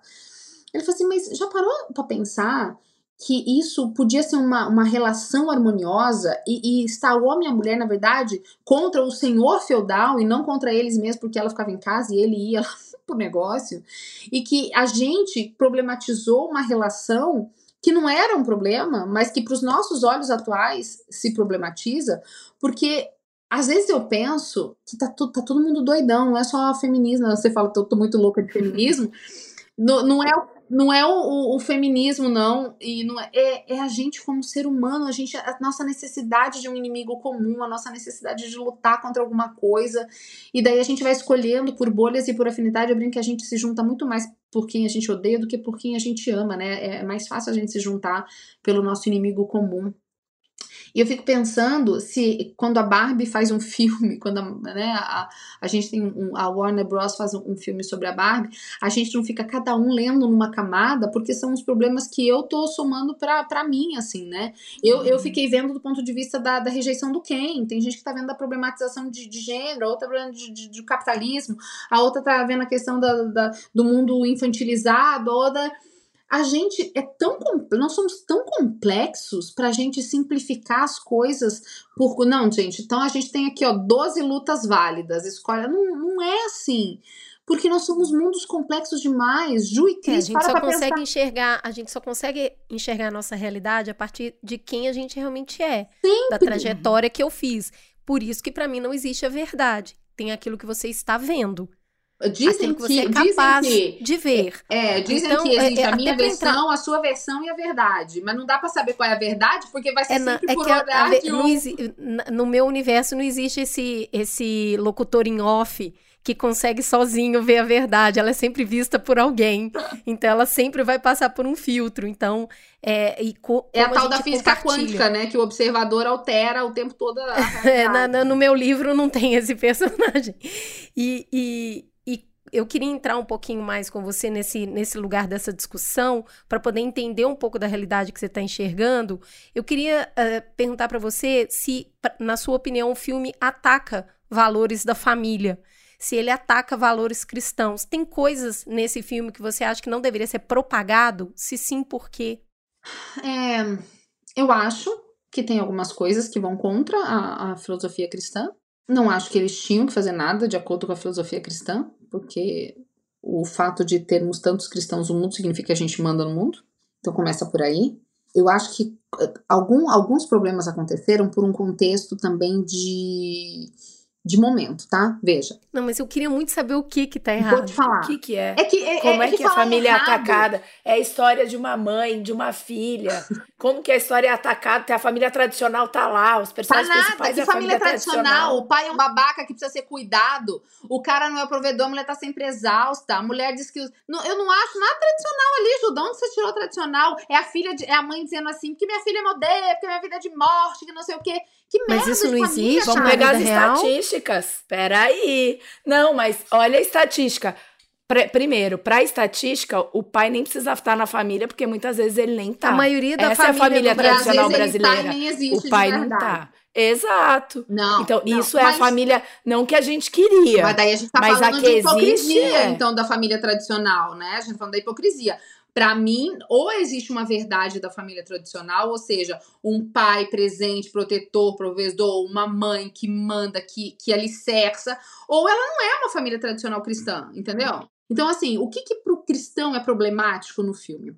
Ele falou assim, mas já parou para pensar que isso podia ser uma, uma relação harmoniosa e, e estar o homem e a mulher, na verdade, contra o senhor feudal e não contra eles mesmos, porque ela ficava em casa e ele ia pro negócio, e que a gente problematizou uma relação que não era um problema, mas que para os nossos olhos atuais se problematiza, porque às vezes eu penso que tá, tá todo mundo doidão, não é só feminismo, você fala, tô, tô muito louca de feminismo, não, não é não é o, o, o, feminismo, não, e não é, é, é, a gente como ser humano, a gente, a nossa necessidade de um inimigo comum, a nossa necessidade de lutar contra alguma coisa, e daí a gente vai escolhendo por bolhas e por afinidade, eu brinco que a gente se junta muito mais por quem a gente odeia do que por quem a gente ama, né? É mais fácil a gente se juntar pelo nosso inimigo comum. E eu fico pensando se quando a Barbie faz um filme, quando a, né, a, a gente tem um, a Warner Bros. faz um, um, filme sobre a Barbie, a gente não fica cada um lendo numa camada, porque são os problemas que eu tô somando pra, pra mim, assim, né? Eu, uhum. eu fiquei vendo do ponto de vista da, da rejeição do Ken, tem gente que tá vendo a problematização de, de gênero, a outra tá vendo de, de, de capitalismo, a outra tá vendo a questão da, da do mundo infantilizado, ou da a gente é tão nós somos tão complexos para a gente simplificar as coisas por não, gente. Então a gente tem aqui ó 12 lutas válidas. Escolha não, não é assim. Porque nós somos mundos complexos demais. Ju e Cris, é, a gente só consegue pensar. enxergar, a gente só consegue enxergar a nossa realidade a partir de quem a gente realmente é, Sempre. da trajetória que eu fiz. Por isso que para mim não existe a verdade. Tem aquilo que você está vendo. Dizem que, você é capaz que, de ver. É, dizem então, que existe é, a minha versão, entrar... a sua versão e a verdade. Mas não dá para saber qual é a verdade, porque vai ser é, sempre é por a, a, no, meu universo não existe esse, esse locutor em off que consegue sozinho ver a verdade. Ela é sempre vista por alguém. Então ela sempre vai passar por um filtro. Então, é, e co, é a tal a da física quântica, né? Que o observador altera o tempo todo. A é, na, na, no meu livro não tem esse personagem. E, e, eu queria entrar um pouquinho mais com você nesse, nesse lugar dessa discussão, para poder entender um pouco da realidade que você está enxergando. Eu queria uh, perguntar para você se, na sua opinião, o filme ataca valores da família. Se ele ataca valores cristãos. Tem coisas nesse filme que você acha que não deveria ser propagado? Se sim, por quê? É, eu acho que tem algumas coisas que vão contra a, a filosofia cristã. Não acho que eles tinham que fazer nada de acordo com a filosofia cristã porque o fato de termos tantos cristãos no mundo significa que a gente manda no mundo. Então começa por aí. Eu acho que eh, algum, alguns problemas aconteceram por um contexto também de de momento, tá? Veja. Não, mas eu queria muito saber o que que tá errado. Vou te falar. O que que é? é, que, é Como é, é que, que a família errado. é atacada? É a história de uma mãe, de uma filha. Como que a história é atacada? Tem a família tradicional tá lá, os personagens tá nada, principais que família, família tradicional. tradicional. O pai é um babaca que precisa ser cuidado. O cara não é provedor, a mulher tá sempre exausta. A mulher diz que... Não, eu não acho nada tradicional ali, Ju. De onde você tirou tradicional? É a filha, de, é a mãe dizendo assim, que minha filha me odeia, porque minha vida é de morte, que não sei o quê. Que mas isso não existe. Vamos pegar as real? estatísticas. Peraí. Não, mas olha a estatística. Pr primeiro, para estatística, o pai nem precisa estar na família, porque muitas vezes ele nem tá. A maioria da Essa família, é a família tradicional brasileira. Tá, o pai não tá. Exato. Não. Então, não, isso é mas- a família, não que a gente queria. Mas daí a gente tá Mas a falando que de existe hipocrisia, é. então, da família tradicional, né? A gente tá falando da hipocrisia. Pra mim, ou existe uma verdade da família tradicional, ou seja, um pai presente, protetor, provedor, uma mãe que manda, que, que alicerça, ou ela não é uma família tradicional cristã, entendeu? Então, assim, o que que pro cristão é problemático no filme?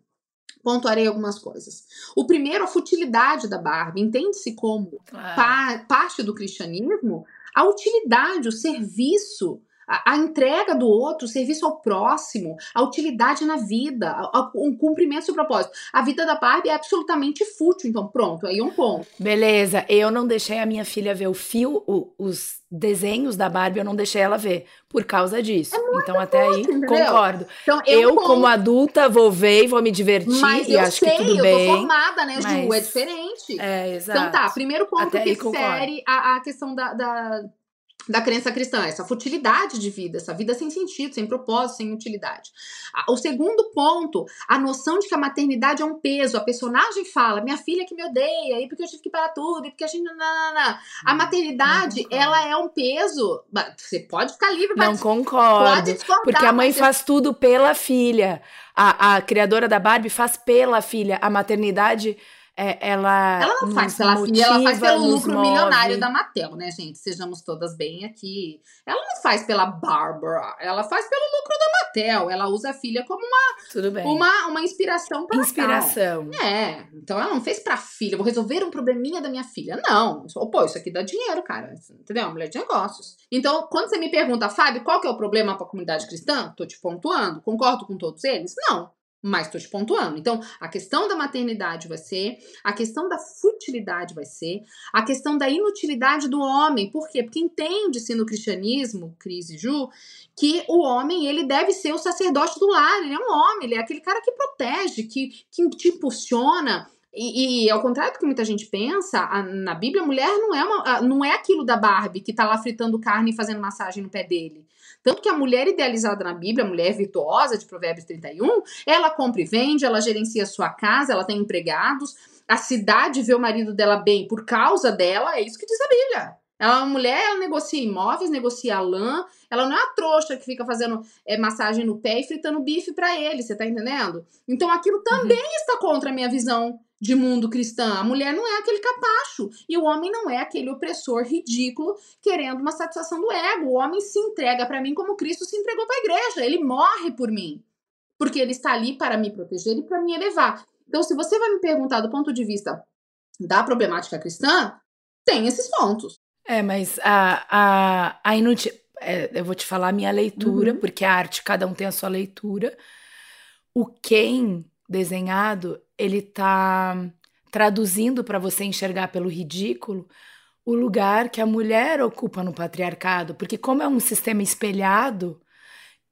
Pontuarei algumas coisas. O primeiro, a futilidade da Barbie. Entende-se como Claro. pa- parte do cristianismo a utilidade, o serviço, a, a entrega do outro, o serviço ao próximo, a utilidade na vida, a- a- o cumprimento do seu propósito. A vida da Barbie é absolutamente fútil, então pronto, aí é um ponto. Beleza, eu não deixei a minha filha ver o fio, o- os desenhos da Barbie, eu não deixei ela ver por causa disso. então, até aí, entendeu? concordo. Então é um Eu, ponto. como adulta, vou ver e vou me divertir Mas e eu acho sei, que tudo eu tô bem. formada, né, Ju? mas- É diferente. É, exato. Então tá, primeiro ponto Até que aí concordo. fere a, a questão da, da, da crença cristã, essa futilidade de vida, essa vida sem sentido, sem propósito, sem utilidade. O segundo ponto, a noção de que a maternidade é um peso. A personagem fala, minha filha que me odeia, e porque eu tive que parar tudo, e porque a gente. Não, não, não. A maternidade, não ela é um peso. Mas Você pode ficar livre pra Não concordo. pode Porque a mãe mas faz tudo pela filha. A, a criadora da Barbie faz pela filha. A maternidade, é, ela. Ela não faz pela filha, ela faz motiva, pelo lucro move. milionário da Mattel, né, gente? Sejamos todas bem aqui. Ela não faz pela Barbara, ela faz pelo lucro da Mattel. Ela usa a filha como uma, uma, uma inspiração para Inspiração. É, então ela não fez pra filha, vou resolver um probleminha da minha filha. Não, pô, isso aqui dá dinheiro, cara. Entendeu? Mulher de negócios. Então, quando você me pergunta, Fábio, qual que é o problema pra comunidade cristã? Tô te pontuando. Concordo com todos eles? Não. Mas tô te pontuando. Então, a questão da maternidade vai ser, a questão da futilidade vai ser, a questão da inutilidade do homem. Por quê? Porque entende-se no cristianismo, Cris e Ju, que o homem ele deve ser o sacerdote do lar. Ele é um homem, ele é aquele cara que protege, que, que te impulsiona. E, e, ao contrário do que muita gente pensa, a- na Bíblia a mulher não é, uma, a- não é aquilo da Barbie que tá lá fritando carne e fazendo massagem no pé dele. Tanto que a mulher idealizada na Bíblia, a mulher virtuosa de Provérbios 31, ela compra e vende, ela gerencia sua casa, ela tem empregados, a cidade vê o marido dela bem por causa dela, é isso que diz a Bíblia. Ela é uma mulher, ela negocia imóveis, negocia lã, ela não é a trouxa que fica fazendo é, massagem no pé e fritando bife pra ele, você tá entendendo? Então aquilo também está contra a minha visão de mundo cristã. A mulher não é aquele capacho e o homem não é aquele opressor ridículo querendo uma satisfação do ego. O homem se entrega pra mim como Cristo se entregou pra igreja. Ele morre por mim. Porque ele está ali para me proteger e para me elevar. Então, se você vai me perguntar do ponto de vista da problemática cristã, tem esses pontos. É, mas a, a, a inútil. é, eu vou te falar a minha leitura, Uhum. porque a arte, cada um tem a sua leitura. O Ken desenhado, ele tá traduzindo para você enxergar pelo ridículo o lugar que a mulher ocupa no patriarcado. Porque, como é um sistema espelhado,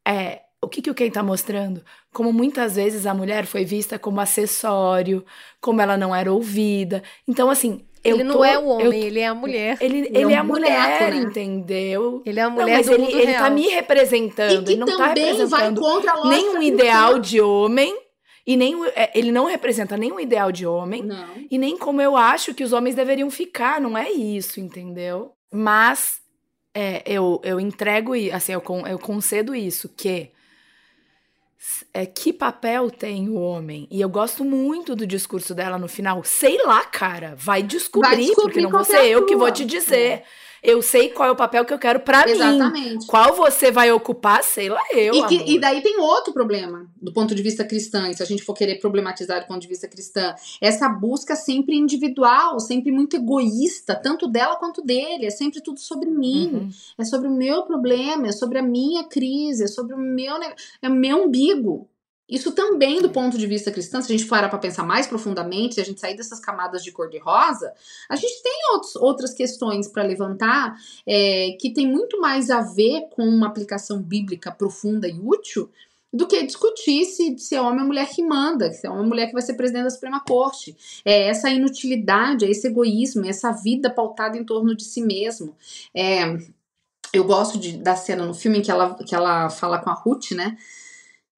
é, o que, que o Ken tá mostrando? Como muitas vezes a mulher foi vista como acessório, como ela não era ouvida. Então, assim. Eu ele não tô- é o homem, eu ele é a mulher. ele, Ele ele é é a mulher, boneco, né? entendeu? Ele é a Não, mulher mas do ele, mundo ele real. tá me E representando. que Ele não tá também vai representando contra a lógica nem um cristã. ideal de homem, e nem é, ele não representa nem um ideal de homem, Não. e nem como eu acho que os homens deveriam ficar. Não é isso, entendeu? Mas é, eu, eu entrego, e assim, eu, eu concedo isso, que é, que papel tem o homem? E eu gosto muito do discurso dela no final. Sei lá, cara, vai descobrir, Vai descobrir porque não vou é ser a eu que vou te dizer. Eu sei qual é o papel que eu quero pra mim. Exatamente. Qual você vai ocupar, sei lá eu, E, que- e daí tem outro problema do ponto de vista cristão, e se a gente for querer problematizar do ponto de vista cristã, essa busca sempre individual, sempre muito egoísta, tanto dela quanto dele, é sempre tudo sobre mim, Uhum. é sobre o meu problema, é sobre a minha crise, é sobre o meu, é o meu umbigo. Isso também, do ponto de vista cristão, se a gente parar para pensar mais profundamente, se a gente sair dessas camadas de cor-de-rosa, a gente tem outros, outras questões para levantar é, que tem muito mais a ver com uma aplicação bíblica profunda e útil do que discutir se, se é homem ou mulher que manda, se é uma mulher que vai ser presidente da Suprema Corte. É essa inutilidade, é esse egoísmo, é essa vida pautada em torno de si mesmo. É, eu gosto de, da cena no filme em que ela, que ela fala com a Ruth, né?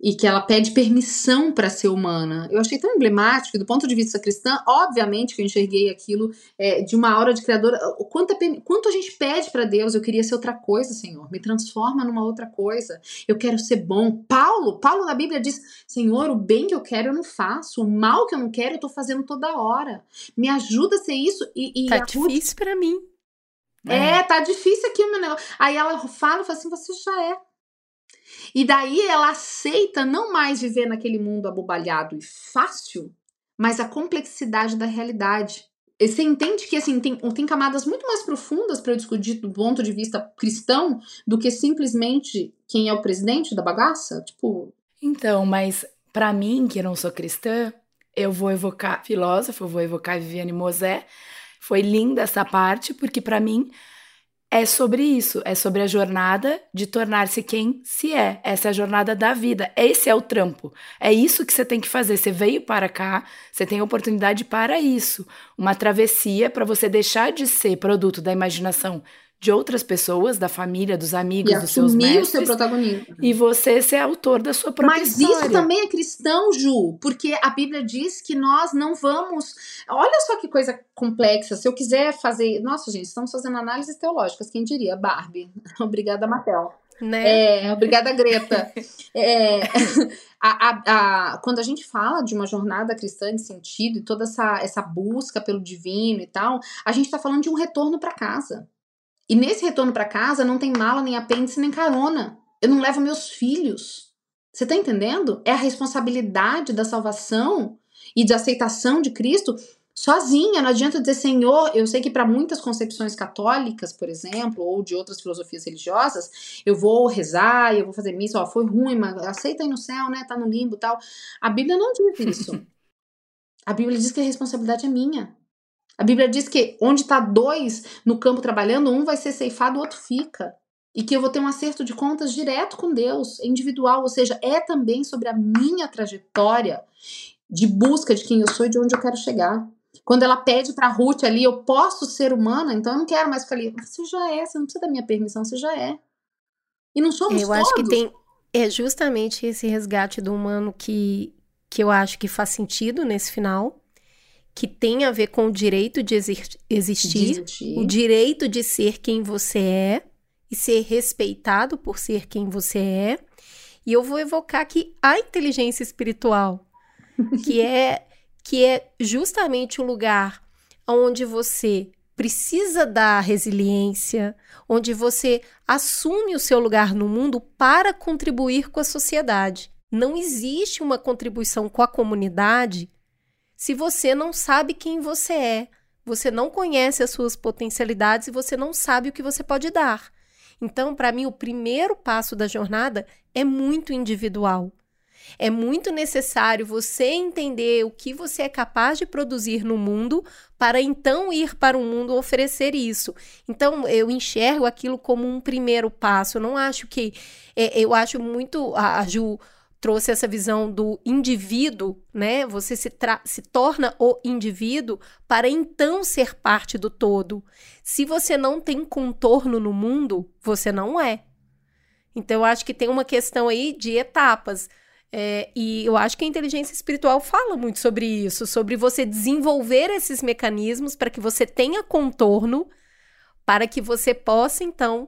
E que ela pede permissão para ser humana. Eu achei tão emblemático, do ponto de vista cristã, obviamente que eu enxerguei aquilo é, de uma aura de criadora. Quanto, quanto a gente pede para Deus, eu queria ser outra coisa, Senhor, me transforma numa outra coisa. Eu quero ser bom. Paulo, Paulo na Bíblia diz: Senhor, o bem que eu quero eu não faço, o mal que eu não quero eu tô fazendo toda hora. Me ajuda a ser isso. E, e tá difícil Ruth... para mim. É, é, tá difícil aqui o meu negócio. Aí ela fala e fala assim: você já é. E daí ela aceita não mais viver naquele mundo abobalhado e fácil, mas a complexidade da realidade. E você entende que assim tem, tem camadas muito mais profundas para eu discutir do ponto de vista cristão do que simplesmente quem é o presidente da bagaça? Tipo. Então, mas para mim, que não sou cristã, eu vou evocar filósofo, eu vou evocar Viviane Mosé. Foi linda essa parte, porque para mim é sobre isso, é sobre a jornada de tornar-se quem se é. Essa é a jornada da vida. Esse é o trampo. É isso que você tem que fazer. Você veio para cá, você tem oportunidade para isso. Uma travessia para você deixar de ser produto da imaginação de outras pessoas, da família, dos amigos, e dos seus mestres. o seu protagonismo. E você ser autor da sua própria Mas história. isso também é cristão, Ju, porque a Bíblia diz que nós não vamos... Olha só que coisa complexa. Se eu quiser fazer... Nossa, gente, estamos fazendo análises teológicas, quem diria? Barbie. Obrigada, Matel. Né? É, obrigada, Greta. é, a, a, a, quando a gente fala de uma jornada cristã de sentido e toda essa, essa busca pelo divino e tal, a gente está falando de um retorno para casa. E nesse retorno para casa não tem mala, nem apêndice, nem carona. Eu não levo meus filhos. Você tá entendendo? É a responsabilidade da salvação e de aceitação de Cristo sozinha. Não adianta dizer, Senhor, eu sei que para muitas concepções católicas, por exemplo, ou de outras filosofias religiosas, eu vou rezar, eu vou fazer missa, ó, foi ruim, mas aceita aí no céu, né? Tá no limbo tal. A Bíblia não diz isso. a Bíblia diz que a responsabilidade é minha. A Bíblia diz que onde está dois no campo trabalhando, um vai ser ceifado, o outro fica. E que eu vou ter um acerto de contas direto com Deus, individual, ou seja, é também sobre a minha trajetória de busca de quem eu sou e de onde eu quero chegar. Quando ela pede para Ruth ali, eu posso ser humana, então eu não quero mais ficar ali. Você já é, você não precisa da minha permissão, você já é. E não somos Eu todos. acho que tem é justamente esse resgate do humano que que eu acho que faz sentido nesse final que tem a ver com o direito de existir, existir, o direito de ser quem você é e ser respeitado por ser quem você é. E eu vou evocar aqui a inteligência espiritual, que é que é justamente o lugar onde você precisa da resiliência, onde você assume o seu lugar no mundo para contribuir com a sociedade. Não existe uma contribuição com a comunidade se você não sabe quem você é, você não conhece as suas potencialidades e você não sabe o que você pode dar. Então, para mim, o primeiro passo da jornada é muito individual. É muito necessário você entender o que você é capaz de produzir no mundo para então ir para o mundo oferecer isso. Então, eu enxergo aquilo como um primeiro passo. Eu não acho que. É, eu acho muito. A, Ju trouxe essa visão do indivíduo, né? Você se, se torna o indivíduo para então ser parte do todo. Se você não tem contorno no mundo, você não é. Então, eu acho que tem uma questão aí de etapas. É, e eu acho que a inteligência espiritual fala muito sobre isso, sobre você desenvolver esses mecanismos para que você tenha contorno, para que você possa, então,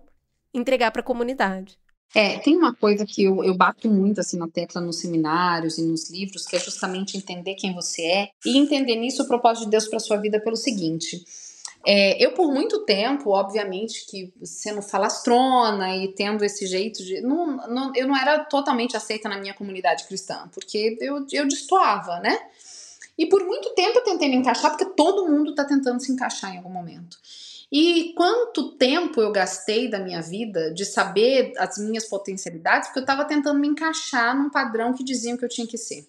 entregar para a comunidade. É, tem uma coisa que eu, eu bato muito assim na tecla nos seminários e nos livros, que é justamente entender quem você é e entender nisso o propósito de Deus para sua vida pelo seguinte. É, eu, por muito tempo, obviamente, que sendo falastrona e tendo esse jeito de. Não, não, eu não era totalmente aceita na minha comunidade cristã, porque eu, eu destoava, né? E por muito tempo eu tentei me encaixar, porque todo mundo está tentando se encaixar em algum momento. E quanto tempo eu gastei da minha vida de saber as minhas potencialidades, porque eu estava tentando me encaixar num padrão que diziam que eu tinha que ser.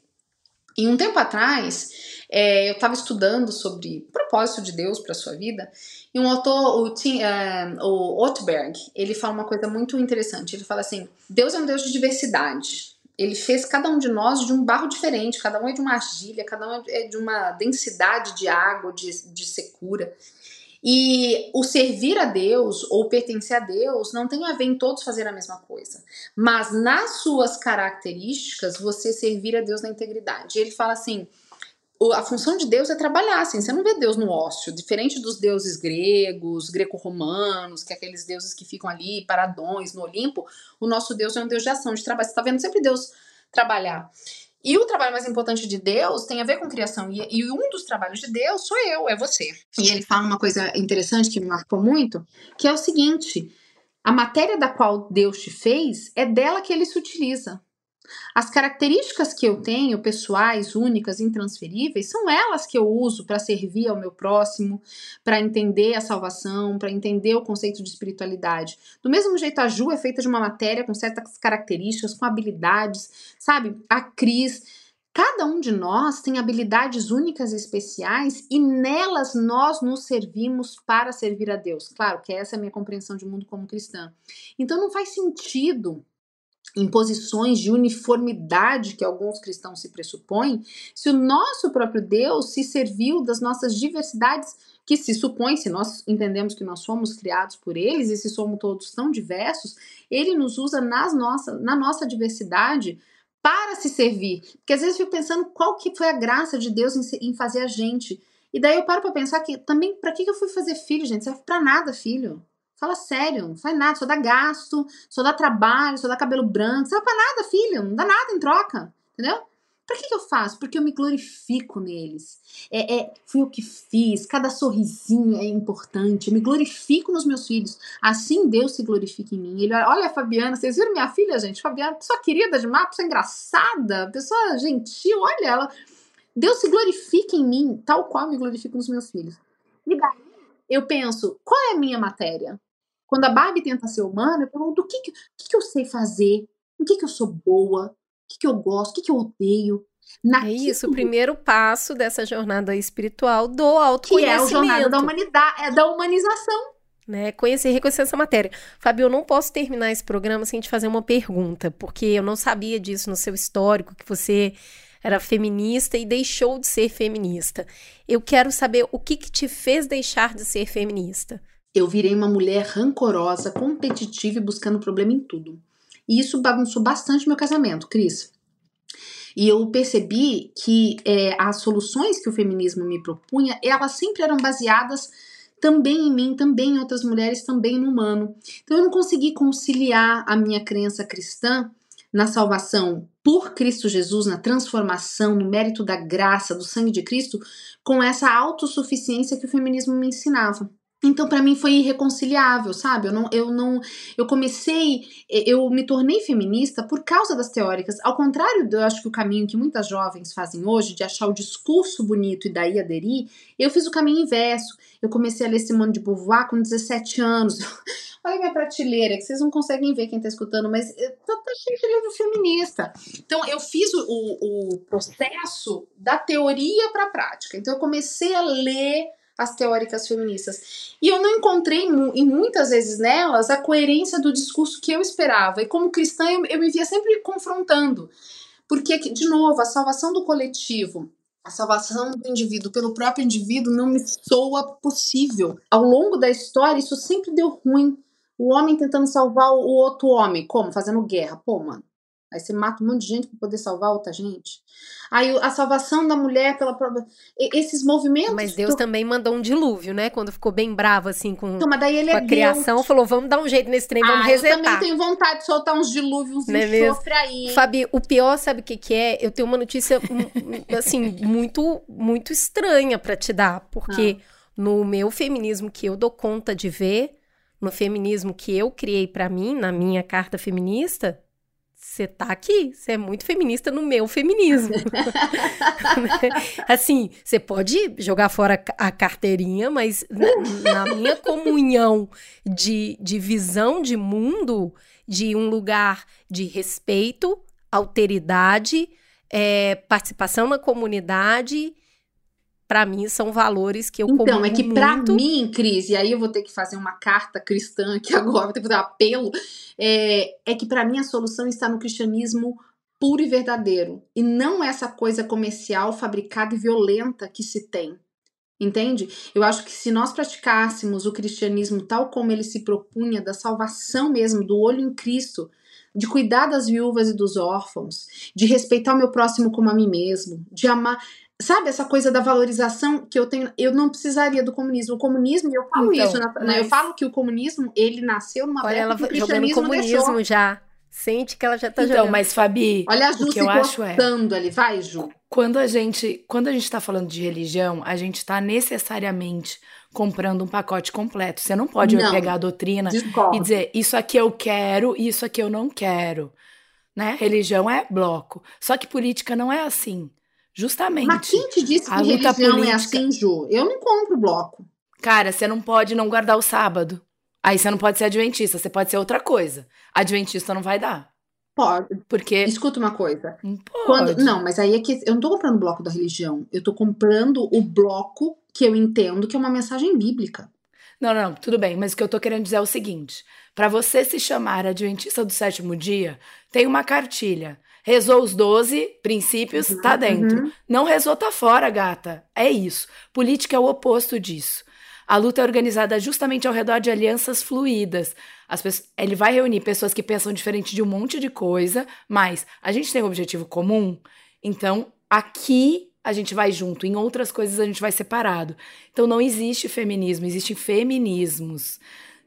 E um tempo atrás, é, eu estava estudando sobre propósito de Deus para sua vida, e um autor, o, Tim, uh, o Otberg, ele fala uma coisa muito interessante. Ele fala assim: Deus é um Deus de diversidade. Ele fez cada um de nós de um barro diferente, cada um é de uma argilha, cada um é de uma densidade de água, de, de secura. E o servir a Deus ou pertencer a Deus não tem a ver em todos fazer a mesma coisa. Mas nas suas características, você servir a Deus na integridade. Ele fala assim: a função de Deus é trabalhar, assim, você não vê Deus no ócio, diferente dos deuses gregos, greco-romanos, que é aqueles deuses que ficam ali, paradões, no Olimpo, o nosso Deus é um Deus de ação, de trabalho, você está vendo sempre Deus trabalhar. E o trabalho mais importante de Deus tem a ver com criação. E, e, um dos trabalhos de Deus sou eu, é você. E ele fala uma coisa interessante que me marcou muito, que é o seguinte: a matéria da qual Deus te fez é dela que ele se utiliza. As características que eu tenho, pessoais, únicas, intransferíveis, são elas que eu uso para servir ao meu próximo, para entender a salvação, para entender o conceito de espiritualidade. Do mesmo jeito, a Ju é feita de uma matéria com certas características, com habilidades, sabe? A Cris. Cada um de nós tem habilidades únicas e especiais e nelas nós nos servimos para servir a Deus. Claro que essa é a minha compreensão de mundo como cristã. Então não faz sentido imposições de uniformidade que alguns cristãos se pressupõem, se o nosso próprio Deus se serviu das nossas diversidades que se supõe, se nós entendemos que nós somos criados por eles e se somos todos tão diversos, ele nos usa nas nossa, na nossa diversidade para se servir. Porque às vezes eu fico pensando qual que foi a graça de Deus em, em fazer a gente. E daí eu paro para pensar que também para que eu fui fazer filho, gente? Serve para nada, filho. Fala sério, não faz nada, só dá gasto, só dá trabalho, só dá cabelo branco, não serve pra nada, filho, não dá nada em troca, entendeu? Pra que, que eu faço? Porque eu me glorifico neles. É, é, fui eu que fiz, cada sorrisinho é importante, eu me glorifico nos meus filhos. Assim Deus se glorifica em mim. Ele olha a Fabiana, vocês viram minha filha, gente? Fabiana, pessoa querida demais, pessoa engraçada, pessoa gentil, olha ela. Deus se glorifica em mim, tal qual eu me glorifico nos meus filhos. E daí eu penso, qual é a minha matéria? Quando a Barbie tenta ser humana, eu pergunto o que, que, que, eu sei fazer, o que, que eu sou boa, o que, que eu gosto, o que, que eu odeio. Naquilo, é isso, o primeiro passo dessa jornada espiritual do autoconhecimento. Que é a jornada da humanidade, é da humanização. Né, conhecer e reconhecer essa matéria. Fábio, eu não posso terminar esse programa sem te fazer uma pergunta, porque eu não sabia disso no seu histórico, que você era feminista e deixou de ser feminista. Eu quero saber o que, que te fez deixar de ser feminista eu virei uma mulher rancorosa, competitiva e buscando problema em tudo. E isso bagunçou bastante meu casamento, Cris. E eu percebi que é, as soluções que o feminismo me propunha, elas sempre eram baseadas também em mim, também em outras mulheres, também no humano. Então eu não consegui conciliar a minha crença cristã na salvação por Cristo Jesus, na transformação, no mérito da graça, do sangue de Cristo, com essa autossuficiência que o feminismo me ensinava. Então, para mim foi irreconciliável, sabe? Eu não, eu não, eu comecei, eu me tornei feminista por causa das teóricas. Ao contrário, eu acho que o caminho que muitas jovens fazem hoje de achar o discurso bonito e daí aderir, eu fiz o caminho inverso. Eu comecei a ler Simone de Beauvoir com 17 anos. Olha minha prateleira, que vocês não conseguem ver quem tá escutando, mas tá, tá cheio de livro feminista. Então, eu fiz o, o, o processo da teoria para a prática. Então, eu comecei a ler as teóricas feministas. E eu não encontrei, e muitas vezes nelas, a coerência do discurso que eu esperava. E como cristã, eu, eu me via sempre confrontando. Porque, de novo, a salvação do coletivo, a salvação do indivíduo pelo próprio indivíduo não me soa possível. Ao longo da história, isso sempre deu ruim. O homem tentando salvar o outro homem. Como? Fazendo guerra. Pô, mano. Aí você mata um monte de gente para poder salvar outra gente. Aí a salvação da mulher pela própria. Esses movimentos. Mas Deus também mandou um dilúvio, né? Quando ficou bem bravo, assim, com, então, mas daí ele com a é criação, Deus. falou: vamos dar um jeito nesse trem, vamos ah, resetar. Eu também tenho vontade de soltar uns dilúvios, uns é enxofre aí. Fabi, o pior, sabe o que, que é? Eu tenho uma notícia, assim, muito, muito estranha para te dar. Porque ah. no meu feminismo que eu dou conta de ver, no feminismo que eu criei para mim, na minha carta feminista você tá aqui, você é muito feminista no meu feminismo. assim, você pode jogar fora a carteirinha, mas na, na, minha comunhão de, de visão de mundo, de um lugar de respeito, alteridade, é, participação na comunidade para mim são valores que eu Então, é que para mim, Cris, e aí eu vou ter que fazer uma carta cristã aqui agora, vou ter que fazer um apelo, é, é que para mim a solução está no cristianismo puro e verdadeiro, e não essa coisa comercial, fabricada e violenta que se tem. Entende? Eu acho que se nós praticássemos o cristianismo tal como ele se propunha, da salvação mesmo, do olho em Cristo, de cuidar das viúvas e dos órfãos, de respeitar o meu próximo como a mim mesmo, de amar. Sabe essa coisa da valorização que eu tenho? Eu não precisaria do comunismo. O comunismo, eu falo Então, isso, na- mas- eu falo que o comunismo ele nasceu numa Olha, época ela que o jogando cristianismo comunismo deixou. já. Sente que ela já tá Então, jogando. mas Fabi, Olha a Ju o que se eu acho é, ali, vai, Ju. quando a gente, quando a gente tá falando de religião, a gente tá necessariamente comprando um pacote completo. Você não pode Não. pegar a doutrina Discordo. e dizer isso aqui eu quero e isso aqui eu não quero. Né? Religião é bloco. Só que política não é assim. Justamente. Mas quem te disse que a luta religião é política- assim, Ju? Eu não compro bloco. Cara, você não pode não guardar o sábado. Aí você não pode ser adventista, você pode ser outra coisa. Adventista não vai dar. Pode. Porque. Escuta uma coisa. Não pode. Quando, não, mas aí é que eu não tô comprando o bloco da religião. Eu tô comprando o bloco que eu entendo que é uma mensagem bíblica. Não, não, tudo bem, mas o que eu tô querendo dizer é o seguinte: para você se chamar Adventista do sétimo dia, tem uma cartilha. Rezou os 12 princípios, tá dentro. Uhum. Não rezou, tá fora, gata. É isso. Política é o oposto disso. A luta é organizada justamente ao redor de alianças fluídas. As pessoas- ele vai reunir pessoas que pensam diferente de um monte de coisa, mas a gente tem um objetivo comum, então aqui a gente vai junto, em outras coisas a gente vai separado. Então não existe feminismo, existem feminismos.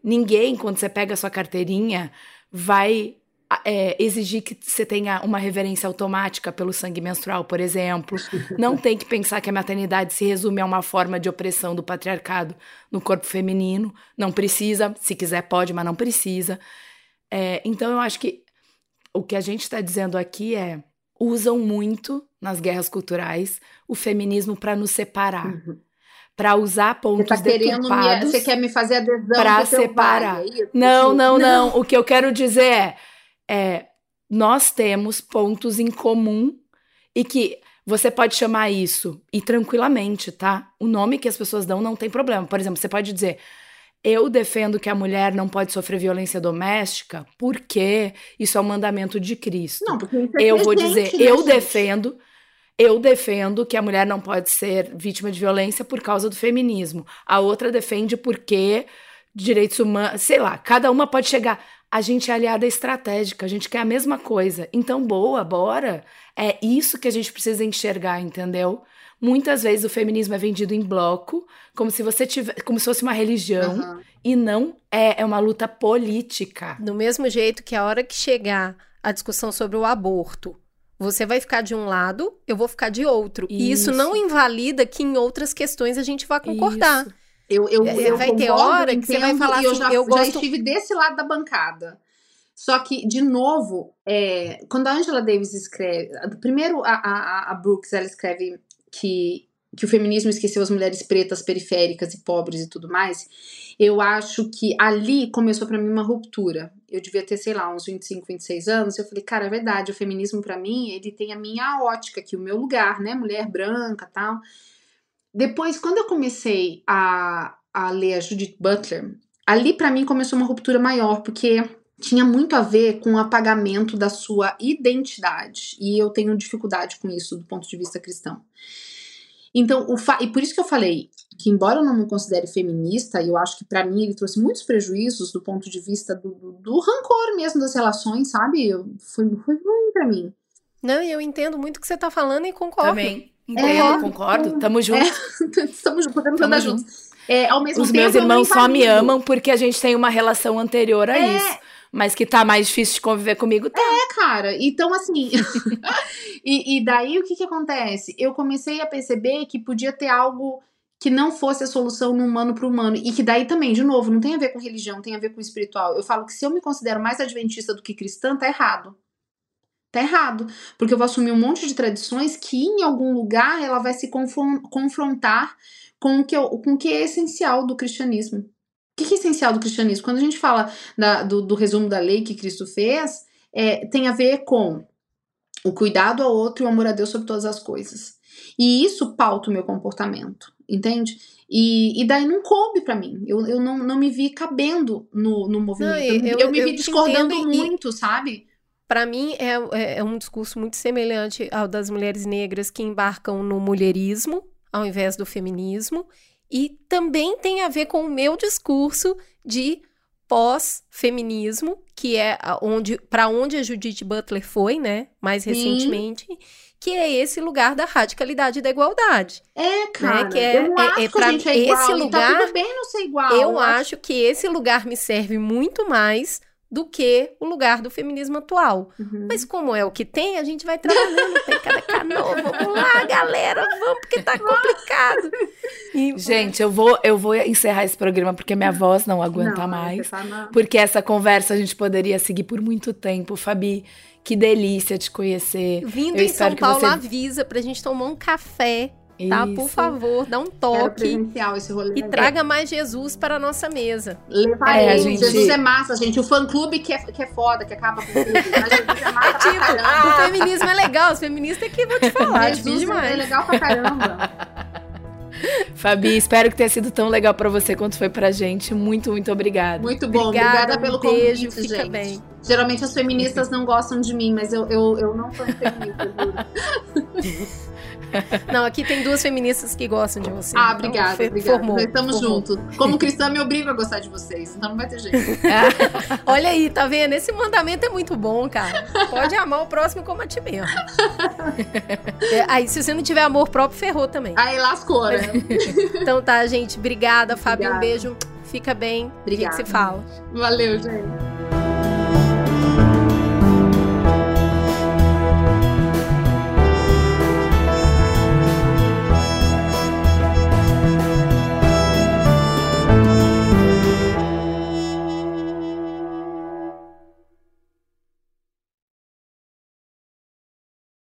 Ninguém, quando você pega a sua carteirinha, vai é, exigir que você tenha uma reverência automática pelo sangue menstrual, por exemplo. Não tem que pensar que a maternidade se resume a uma forma de opressão do patriarcado no corpo feminino. Não precisa, se quiser pode, mas não precisa. É, então eu acho que o que a gente está dizendo aqui é usam muito nas guerras culturais o feminismo para nos separar, Uhum. para usar Você pontos tá querendo me, você quer me fazer adesão teu separar. pai, é? Não, Ju? não, não. O que eu quero dizer é, é, nós temos pontos em comum e que você pode chamar isso e tranquilamente, tá? O nome que as pessoas dão não tem problema. Por exemplo, você pode dizer eu defendo que a mulher não pode sofrer violência doméstica porque isso é um mandamento de Cristo. Não, porque isso é eu vou dizer, né, eu gente? defendo, eu defendo que a mulher não pode ser vítima de violência por causa do feminismo. A outra defende porque direitos humanos, sei lá, cada uma pode chegar. A gente é aliada estratégica, a gente quer a mesma coisa. Então, boa, bora. É isso que a gente precisa enxergar, entendeu? Muitas vezes o feminismo é vendido em bloco, como se você tivesse, como se fosse uma religião, Aham. e não é, é uma luta política. Do mesmo jeito que a hora que chegar a discussão sobre o aborto, você vai ficar de um lado, eu vou ficar de outro. E isso Isso. não invalida que em outras questões a gente vá concordar. Isso. Eu, eu, É, eu vai ter hora que você vai falar e eu assim, já, eu já gosto- estive desse lado da bancada. Só que, de novo, é, quando a Angela Davis escreve. Primeiro, a, a, a Brooks ela escreve que, que o feminismo esqueceu as mulheres pretas, periféricas e pobres e tudo mais. Eu acho que ali começou pra mim uma ruptura. Eu devia ter, sei lá, uns 25, 26 anos. Eu falei, cara, é verdade, o feminismo pra mim, ele tem a minha ótica aqui, o meu lugar, né? Mulher branca tal. Depois, quando eu comecei a, a ler a Judith Butler, ali pra mim começou uma ruptura maior, porque tinha muito a ver com o apagamento da sua identidade. E eu tenho dificuldade com isso do ponto de vista cristão. Então, o fa- e por isso que eu falei que, embora eu não me considere feminista, eu acho que pra mim ele trouxe muitos prejuízos do ponto de vista do, do, do rancor mesmo das relações, sabe? Eu, foi, foi ruim pra mim. Não, e eu entendo muito o que você tá falando e concordo. Também. Entendo, É, concordo. Tamo junto. Estamos podemos Tamo andar junto. juntos. É, ao mesmo Os tempo, meus irmãos só me amam porque a gente tem uma relação anterior a É. isso. Mas que tá mais difícil de conviver comigo, tá. É, cara. Então, assim. e, e daí o que que acontece? Eu comecei a perceber que podia ter algo que não fosse a solução no humano para humano. E que daí também, de novo, não tem a ver com religião, tem a ver com espiritual. Eu falo que se eu me considero mais adventista do que cristã, tá errado. Tá errado. Porque eu vou assumir um monte de tradições que em algum lugar ela vai se confron- confrontar com o, que eu- com o que é essencial do cristianismo. O que é essencial do cristianismo? Quando a gente fala da- do, do resumo da lei que Cristo fez, é, tem a ver com o cuidado ao outro e o amor a Deus sobre todas as coisas. E isso pauta o meu comportamento, entende? E, e daí não coube pra mim. Eu, eu não, não me vi cabendo no, no movimento. Não, eu, eu- eu me vi discordando entendo e- muito, sabe? Para mim, é, é- é um discurso muito semelhante ao das mulheres negras que embarcam no mulherismo, ao invés do feminismo, e também tem a ver com o meu discurso de pós-feminismo, que é onde para onde a Judith Butler foi, né, mais Sim. recentemente, que é esse lugar da radicalidade e da igualdade. É, cara. que é- eu é- acho é que pra é igual. e lugar- tá tudo bem não ser igual. Eu acho que esse lugar me serve muito mais do que o lugar do feminismo atual. Uhum. Mas como é o que tem, a gente vai trabalhando, tem cada canoa. Vamos lá, galera, vamos, porque tá complicado. E, Gente, eu vou, eu vou encerrar esse programa porque minha voz não aguenta Não, mais. tá na- Porque essa conversa a gente poderia seguir por muito tempo. Fabi, que delícia te conhecer. vindo Eu em São Paulo, você- avisa pra gente tomar um café, tá? Por Isso. favor, dá um toque. presencial esse rolê. E traga mais Jesus para a nossa mesa. Levarei. É, gente- Jesus é massa, gente. O fã-clube que é, que é foda, que acaba com tudo. Mas Jesus é massa Tipo, caramba. o feminismo é legal, os feministas é que vou te falar, difícil Jesus é demais. legal pra caramba. Fabi, espero que tenha sido tão legal pra você quanto foi pra gente. Muito, muito obrigada. Muito bom. Obrigada, Obrigada pelo um beijo, convite, fica gente. bem. Geralmente as feministas não gostam de mim, mas eu, eu, eu não sou feminista, juro. Não, aqui tem duas feministas que gostam de você. Ah, Então, obrigada, obrigada. Formou, Nós estamos formou. juntos. Como cristã, me obrigo a gostar de vocês, então não vai ter jeito. Olha aí, tá vendo? Esse mandamento é muito bom, cara. Pode amar o próximo como a ti mesmo. É, aí, se você não tiver amor próprio, ferrou também. Aí lascou, né? Então tá, gente. Obrigada, Fábio. Um beijo. Fica bem. A Obrigada. gente se fala. Valeu, gente.